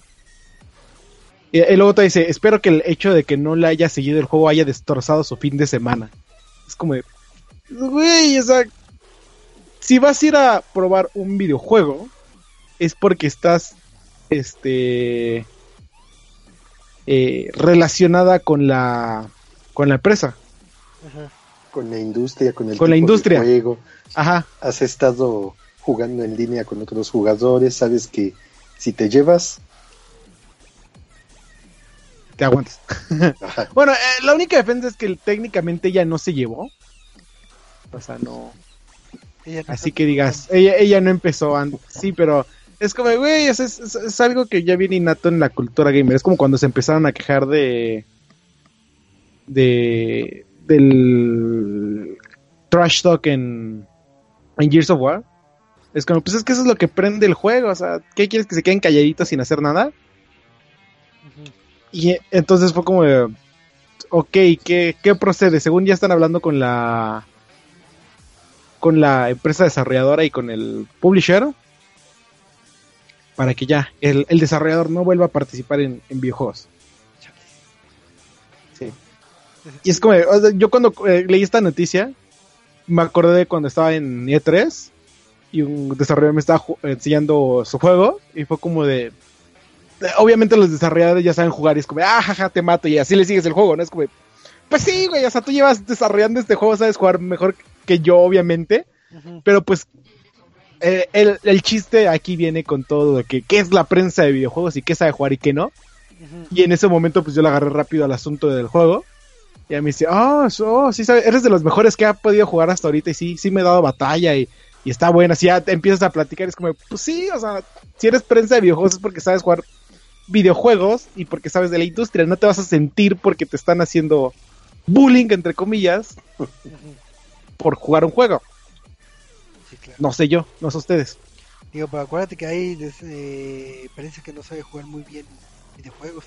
Y luego te dice, espero que el hecho de que no le haya seguido el juego haya destrozado su fin de semana. Es como de, Güey, o sea, si vas a ir a probar un videojuego, es porque estás, este, eh, relacionada con la, con la empresa. Ajá. Con la industria, con el Con la de industria. juego. Ajá, Has estado jugando en línea con otros jugadores, sabes que si te llevas, te aguantas. Bueno, eh, la única defensa es que técnicamente ella no se llevó. O sea, no. Ella no Así que digas, ella, ella no empezó antes. Sí, pero es como, güey, es, es- algo que ya viene innato en la cultura gamer. Es como cuando se empezaron a quejar de. de. del. trash talk en. en Gears of War. Es como, pues es que eso es lo que prende el juego. O sea, ¿qué quieres que se queden calladitos sin hacer nada? Y entonces fue como ok, ¿qué, ¿qué procede? Según ya están hablando con la con la empresa desarrolladora y con el publisher para que ya el, desarrollador no vuelva a participar en, en videojuegos. Sí. Y es como, yo cuando eh, leí esta noticia, me acordé de cuando estaba en E3 y un desarrollador me estaba enseñando su juego y fue como de, obviamente los desarrolladores ya saben jugar y es como, ah, jaja, te mato y así le sigues el juego, ¿no? Es como, pues sí, güey, o sea, tú llevas desarrollando este juego, sabes jugar mejor que yo, obviamente, Ujú. pero pues eh, el, el chiste aquí viene con todo de que qué es la prensa de videojuegos y qué sabe jugar y qué no. Ujú. Y en ese momento pues yo le agarré rápido al asunto del juego. Y a mí dice, oh, oh, sí, sabe, eres de los mejores que ha podido jugar hasta ahorita y sí, sí me he dado batalla y Y está buena, si ya te empiezas a platicar, es como, pues sí, o sea, si eres prensa de videojuegos es porque sabes jugar videojuegos y porque sabes de la industria, no te vas a sentir porque te están haciendo bullying, entre comillas, por jugar un juego. Sí, claro. No sé yo, no sé ustedes. Digo, pero acuérdate que hay eh, prensa que no sabe jugar muy bien videojuegos.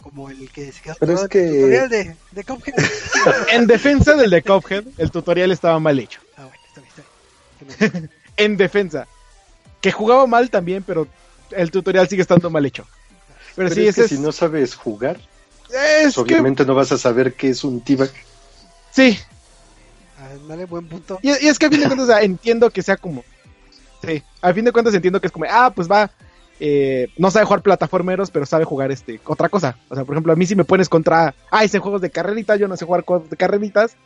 Como el que se quedó Pero es que- el tutorial de, de Cuphead. En defensa del de Cuphead, el tutorial estaba mal hecho. ah, bueno, está bien, está En defensa. Que jugaba mal también, pero el tutorial sigue estando mal hecho. Pero, Pero sí, es que ese si es, no sabes jugar, es que- obviamente no vas a saber qué es un T-Bag. sí, Ándale, buen punto. Y, y es que a fin de cuentas, o sea, entiendo que sea como. Sí, a fin de cuentas entiendo que es como, ah, pues va. eh, no sabe jugar plataformeros, pero sabe jugar este otra cosa. O sea, por ejemplo, a mí si me pones contra. Ah, ese juegos de carreritas, yo no sé jugar de carreritas.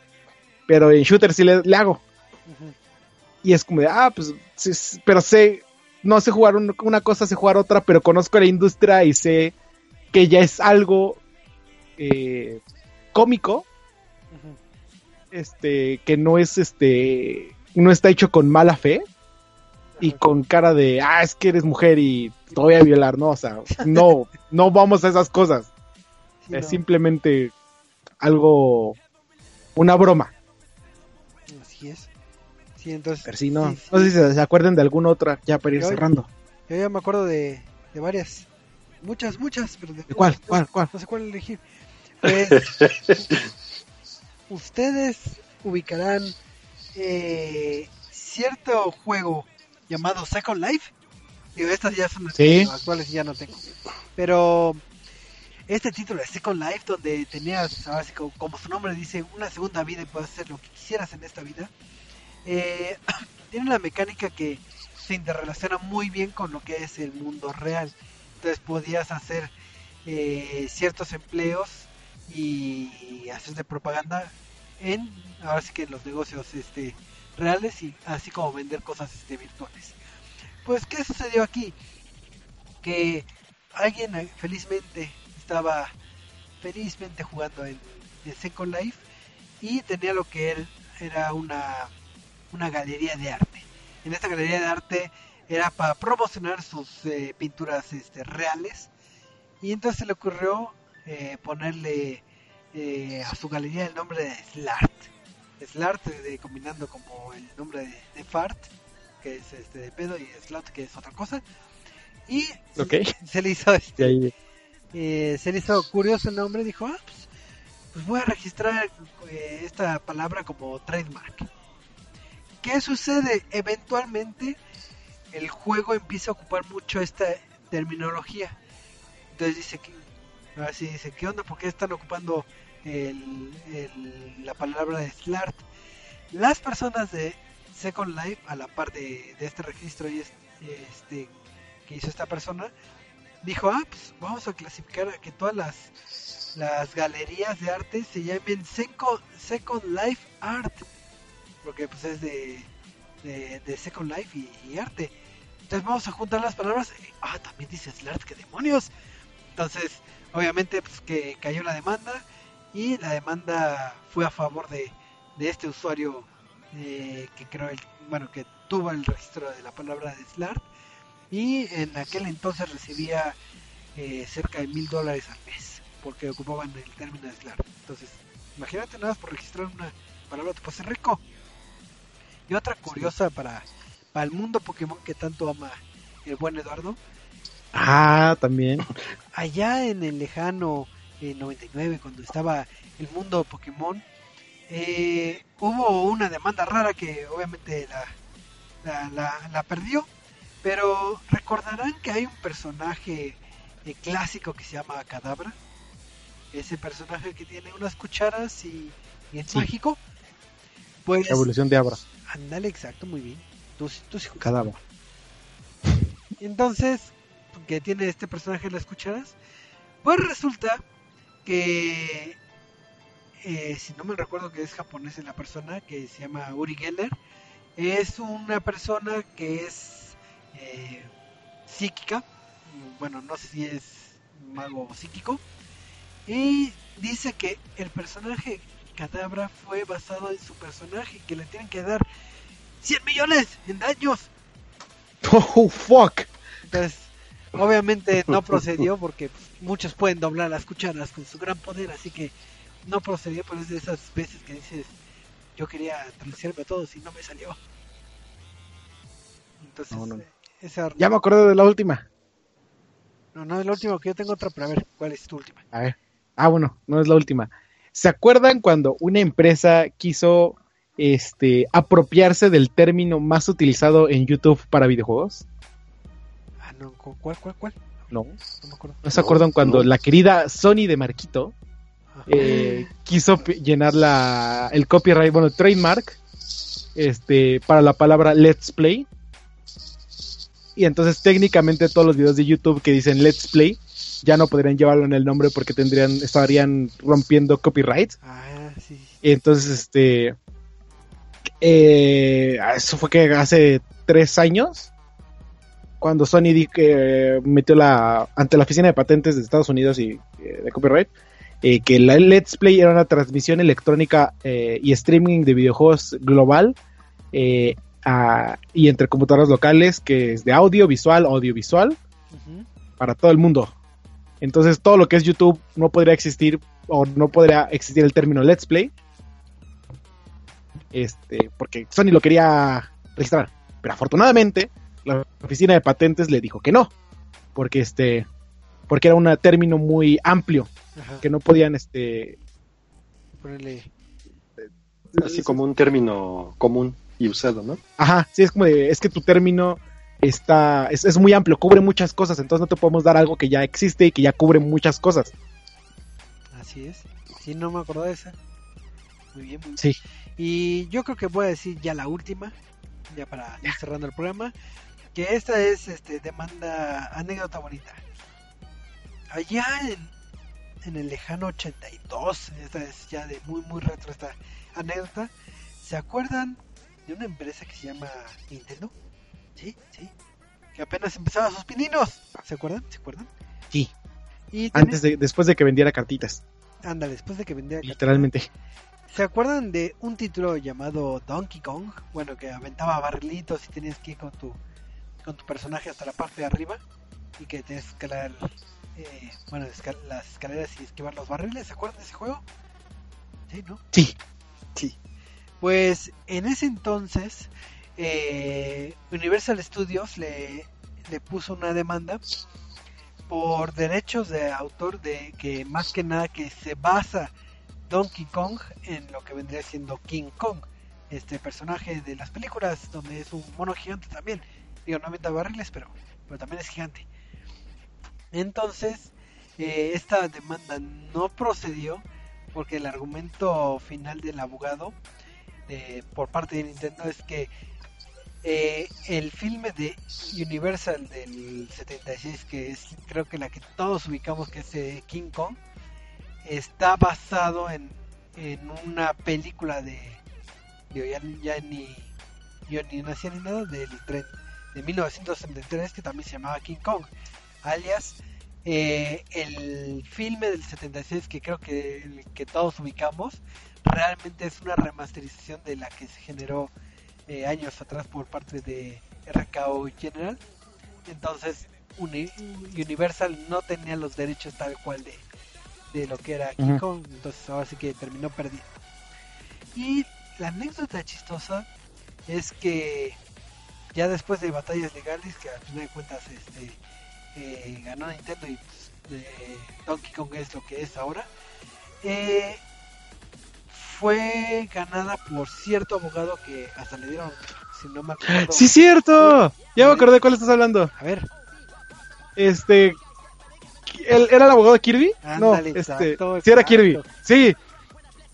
Pero en shooter sí le, le hago. Y es como de, ah, pues. sí, pero sé. No sé jugar un- una cosa, sé jugar otra, pero conozco la industria y sé que ya es algo eh, cómico. Este que no es este no está hecho con mala fe y con cara de ah es que eres mujer y te voy a violar no o sea no no vamos a esas cosas Sí, es no, simplemente algo una broma Así es. Sí, entonces. pero sí no sí, sí. no sé si se, se acuerden de alguna otra ya para ir Yo- cerrando Yo ya me acuerdo de, de varias. Muchas, muchas. Pero de, ¿De cuál? ¿Cuál? ¿Cuál? No sé cuál elegir. Pues, ustedes ubicarán eh, cierto juego llamado Second Life. Digo, estas ya son Sí. actuales ya no tengo. Pero este título de Second Life, donde tenías, ahora sí, como, como su nombre dice, una segunda vida y puedes hacer lo que quisieras en esta vida, eh, tiene una mecánica que se interrelaciona muy bien con lo que es el mundo real. Entonces podías hacer eh, ciertos empleos y hacer de propaganda en, ahora sí que en los negocios este, reales y así como vender cosas este, virtuales. Pues, ¿qué sucedió aquí? Que alguien eh, felizmente estaba felizmente jugando en, en Second Life y tenía lo que él era una, una galería de arte. En esta galería de arte era para promocionar sus eh, pinturas este, reales y entonces se le ocurrió eh, ponerle eh, a su galería el nombre de Slart. Slart de, combinando como el nombre de, de Fart, que es este de pedo, y Slot, que es otra cosa. Y se- le hizo este, ahí- eh, se le hizo curioso el nombre, dijo, ah, pues, pues voy a registrar eh, esta palabra como trademark. ¿Qué sucede? Eventualmente el juego empieza a ocupar mucho esta terminología. Entonces dice que, ahora sí dice, ¿qué onda? ¿Por qué están ocupando el- la palabra de slart? Las personas de Second Life, a la par de, este registro y es- este, que hizo esta persona, dijo, ah, pues vamos a clasificar a que todas las, las galerías de arte se llamen Seco- Second Life Art, porque pues es de, de, de Second Life y, y arte. Entonces vamos a juntar las palabras. Ah, también dice Slart, que demonios. Entonces, obviamente, pues que cayó la demanda y la demanda fue a favor de, de este usuario eh, que creo el, bueno, que tuvo el registro de la palabra de Slart y en aquel entonces recibía eh, cerca de mil dólares al mes porque ocupaban el término de Slart. Entonces, imagínate nada más por registrar una palabra te puedes ser rico. Y otra curiosa para, para el mundo Pokémon que tanto ama el buen Eduardo, ah también allá en el lejano eh, 99, cuando estaba el mundo Pokémon, eh, hubo una demanda rara que obviamente la, la, la- la perdió, pero recordarán que hay un personaje eh, clásico que se llama Cadabra, ese personaje que tiene unas cucharas y, y es Sí. mágico. Pues, evolución de Abra ándale, exacto, muy bien. Tú, sí- tú sí cadáver Entonces, que tiene este personaje en las cucharas, pues resulta que, eh, si no me recuerdo que es japonés la persona, que se llama Uri Geller, es una persona que es eh, psíquica, bueno, no sé si es mago psíquico, y dice que el personaje Cadabra fue basado en su personaje, que le tienen que dar 100 millones en daños. Oh, fuck. Entonces, obviamente no procedió porque pues, muchos pueden doblar las cucharas con su gran poder, así que no procedió, pero es de esas veces que dices, yo quería traducirme a todos y no me salió. Entonces, No, no. eh, esa... Ya me acordé de la última. No, no es la última que yo tengo otra, pero a ver, ¿cuál es tu última? A ver. Ah, bueno, no es la última. ¿Se acuerdan cuando una empresa quiso este apropiarse del término más utilizado en YouTube para videojuegos? No, ¿cu- ¿cuál, cuál, cuál? No. No me acuerdo. ¿No se acuerdan cuando no. la querida Sony de Marquito eh, quiso llenar la, el copyright, bueno, el trademark, este, para la palabra Let's Play? Y entonces técnicamente todos los videos de YouTube que dicen Let's Play ya no podrían llevarlo en el nombre porque tendrían, estarían rompiendo copyright. Ah, sí. Entonces, este. eh, eso fue que hace tres años. Cuando Sony di- que metió la. ante la oficina de patentes de Estados Unidos y eh, de copyright. eh, que la Let's Play era una transmisión electrónica eh, y streaming de videojuegos global. eh, a- y entre computadoras locales, que es de audio, visual, audiovisual, para todo el mundo. Entonces todo lo que es YouTube no podría existir o no podría existir el término Let's Play. Este, porque Sony lo quería registrar. Pero afortunadamente la oficina de patentes le dijo que no. Porque este porque era un término muy amplio Ajá. que no podían este Ponerle. Así como un término común y usado, ¿no? Ajá, sí, es como de, es que tu término está, es, es muy amplio, cubre muchas cosas, entonces no te podemos dar algo que ya existe y que ya cubre muchas cosas. Así es. Sí, no me acuerdo de esa. Muy bien, muy bien. Sí. Y yo creo que voy a decir ya la última, ya para ir cerrando el programa, que esta es este demanda anécdota bonita. Allá en, en el lejano 82, esta es ya de muy muy retro esta anécdota, ¿se acuerdan de una empresa que se llama Nintendo? Sí, sí. Que apenas empezaba sus pininos. ¿Se acuerdan? ¿Se acuerdan? Sí. Y Antes de, después de que vendiera cartitas, Ándale, después de que vendía literalmente. ¿Se acuerdan de un título llamado Donkey Kong? Bueno, que aventaba barrilitos y tenías que ir con tu, con tu personaje hasta la parte de arriba y que tenías que escalar eh, bueno, escal- las escaleras y esquivar los barriles. ¿Se acuerdan de ese juego? Sí, ¿no? Sí. Sí. Pues en ese entonces eh, Universal Studios le, le puso una demanda por derechos de autor de que más que nada que se basa Donkey Kong en lo que vendría siendo King Kong, este personaje de las películas donde es un mono gigante también. Digo, no avienta barriles, pero, pero también es gigante. Entonces, eh, esta demanda no procedió porque el argumento final del abogado eh, por parte de Nintendo es que eh, el filme de Universal del 76, que es creo que la que todos ubicamos que es King Kong, está basado en, en una película de, digo, ya, ya ni yo ni nacía ni nada del de 1973 que también se llamaba King Kong, alias eh, el filme del 76 que creo que el que todos ubicamos realmente es una remasterización de la que se generó eh, años atrás por parte de RKO General. Entonces Uni- Universal no tenía los derechos tal cual de, de lo que era King. Kong, entonces ahora sí que terminó perdiendo. Y la anécdota chistosa es que ya después de batallas legales, que al final de cuentas este, eh, ganó Nintendo y pues, eh, Donkey Kong es lo que es ahora, eh, fue ganada por cierto abogado que hasta le dieron, si no me acuerdo, ¡Sí, cierto! Ya me acordé de cuál estás hablando. a ver, Este. ¿él- ¿Era el abogado de Kirby? no, Ándale, este. exacto, sí, era. Kirby. Sí.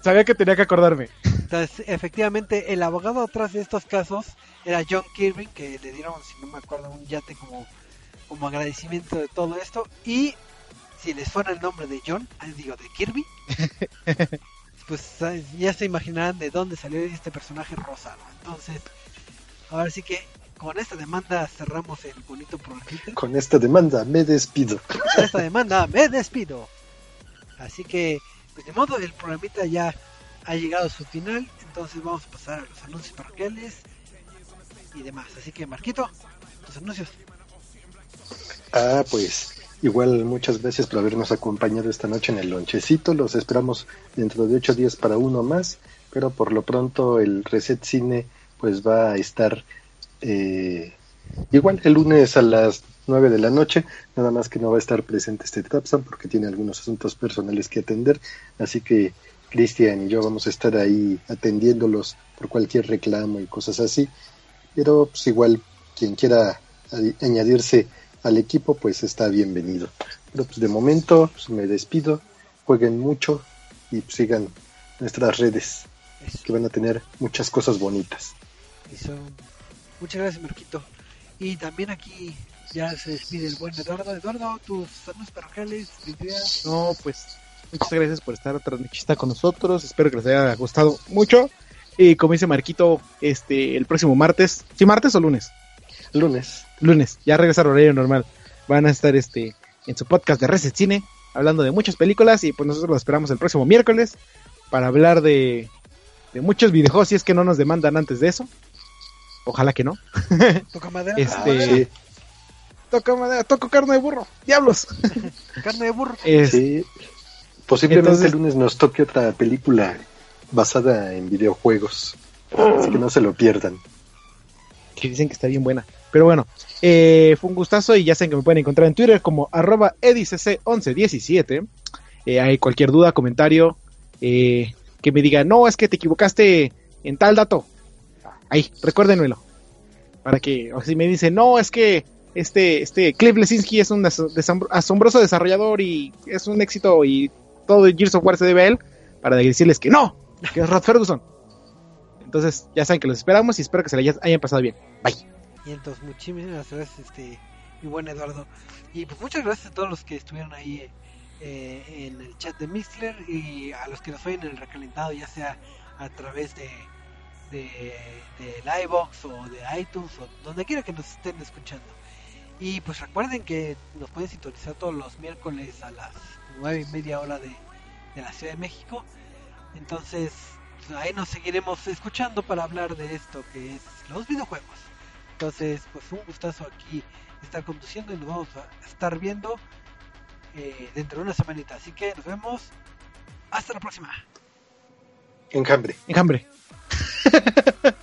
Sabía que tenía que acordarme. Entonces, efectivamente, el abogado atrás de estos casos era John Kirby, que le dieron, si no me acuerdo, un yate como, como agradecimiento de todo esto. Y si les suena el nombre de John, ah, digo, de Kirby, pues ya se imaginarán de dónde salió este personaje rosado. Entonces, ahora sí que con esta demanda cerramos el bonito programita. Con esta demanda me despido. Con esta demanda me despido. Así que, pues de modo, el programita ya ha llegado a su final. Entonces vamos a pasar a los anuncios parroquiales. y demás. Así que, Marquito, tus anuncios. Ah, pues igual muchas gracias por habernos acompañado esta noche en el lonchecito. Los esperamos dentro de ocho días para uno más, pero por lo pronto el Reset Cine pues va a estar eh, igual el lunes a las nueve de la noche, nada más que no va a estar presente este Tapsan porque tiene algunos asuntos personales que atender, así que Cristian y yo vamos a estar ahí atendiéndolos por cualquier reclamo y cosas así, pero pues igual quien quiera añadirse al equipo pues está bienvenido. Pero pues de momento pues, me despido, jueguen mucho y pues, sigan nuestras redes que van a tener muchas cosas bonitas. Eso. Muchas gracias Marquito. Y también aquí ya se despide el buen Eduardo. Eduardo, tus saludos parroquiales, No, pues muchas gracias por estar otra noche con nosotros. Espero que les haya gustado mucho. Y como dice Marquito, este, el próximo martes, ¿sí martes o lunes? Lunes. Lunes, ya regresa al horario normal. Van a estar este en su podcast de Reset Cine, hablando de muchas películas y pues nosotros lo esperamos el próximo miércoles para hablar de, de muchos videojuegos si es que no nos demandan antes de eso. Ojalá que no. Toca madera. Este, Toca madera, toco carne de burro. Diablos. carne de burro. Sí. Posiblemente el lunes nos toque otra película basada en videojuegos. Así que no se lo pierdan. Que dicen que está bien buena. Pero bueno, eh, fue un gustazo y ya saben que me pueden encontrar en Twitter como arroba edicc1117. Eh, hay cualquier duda, comentario, eh, que me diga, no, es que te equivocaste en tal dato. Ahí, recuérdenmelo. Para que, o si me dicen, no, es que este, este Cliff Lesinski es un asombroso desarrollador y es un éxito y todo Gears of War se debe a él, para decirles que no, que es Rod Ferguson. Entonces, ya saben que los esperamos y espero que se les hayan pasado bien. Bye. Y entonces, muchísimas gracias, este, mi buen Eduardo. Y pues muchas gracias a todos los que estuvieron ahí eh, en el chat de Mixler y a los que nos oyen en el recalentado, ya sea a través de de, iVox o de iTunes o donde quiera que nos estén escuchando. Y pues recuerden que nos pueden sintonizar todos los miércoles a las nueve y media hora de, de la Ciudad de México. Entonces ahí nos seguiremos escuchando para hablar de esto que es los videojuegos. Entonces pues un gustazo aquí estar conduciendo y nos vamos a estar viendo eh, dentro de una semanita. Así que nos vemos. Hasta la próxima. Enjambre. Enjambre.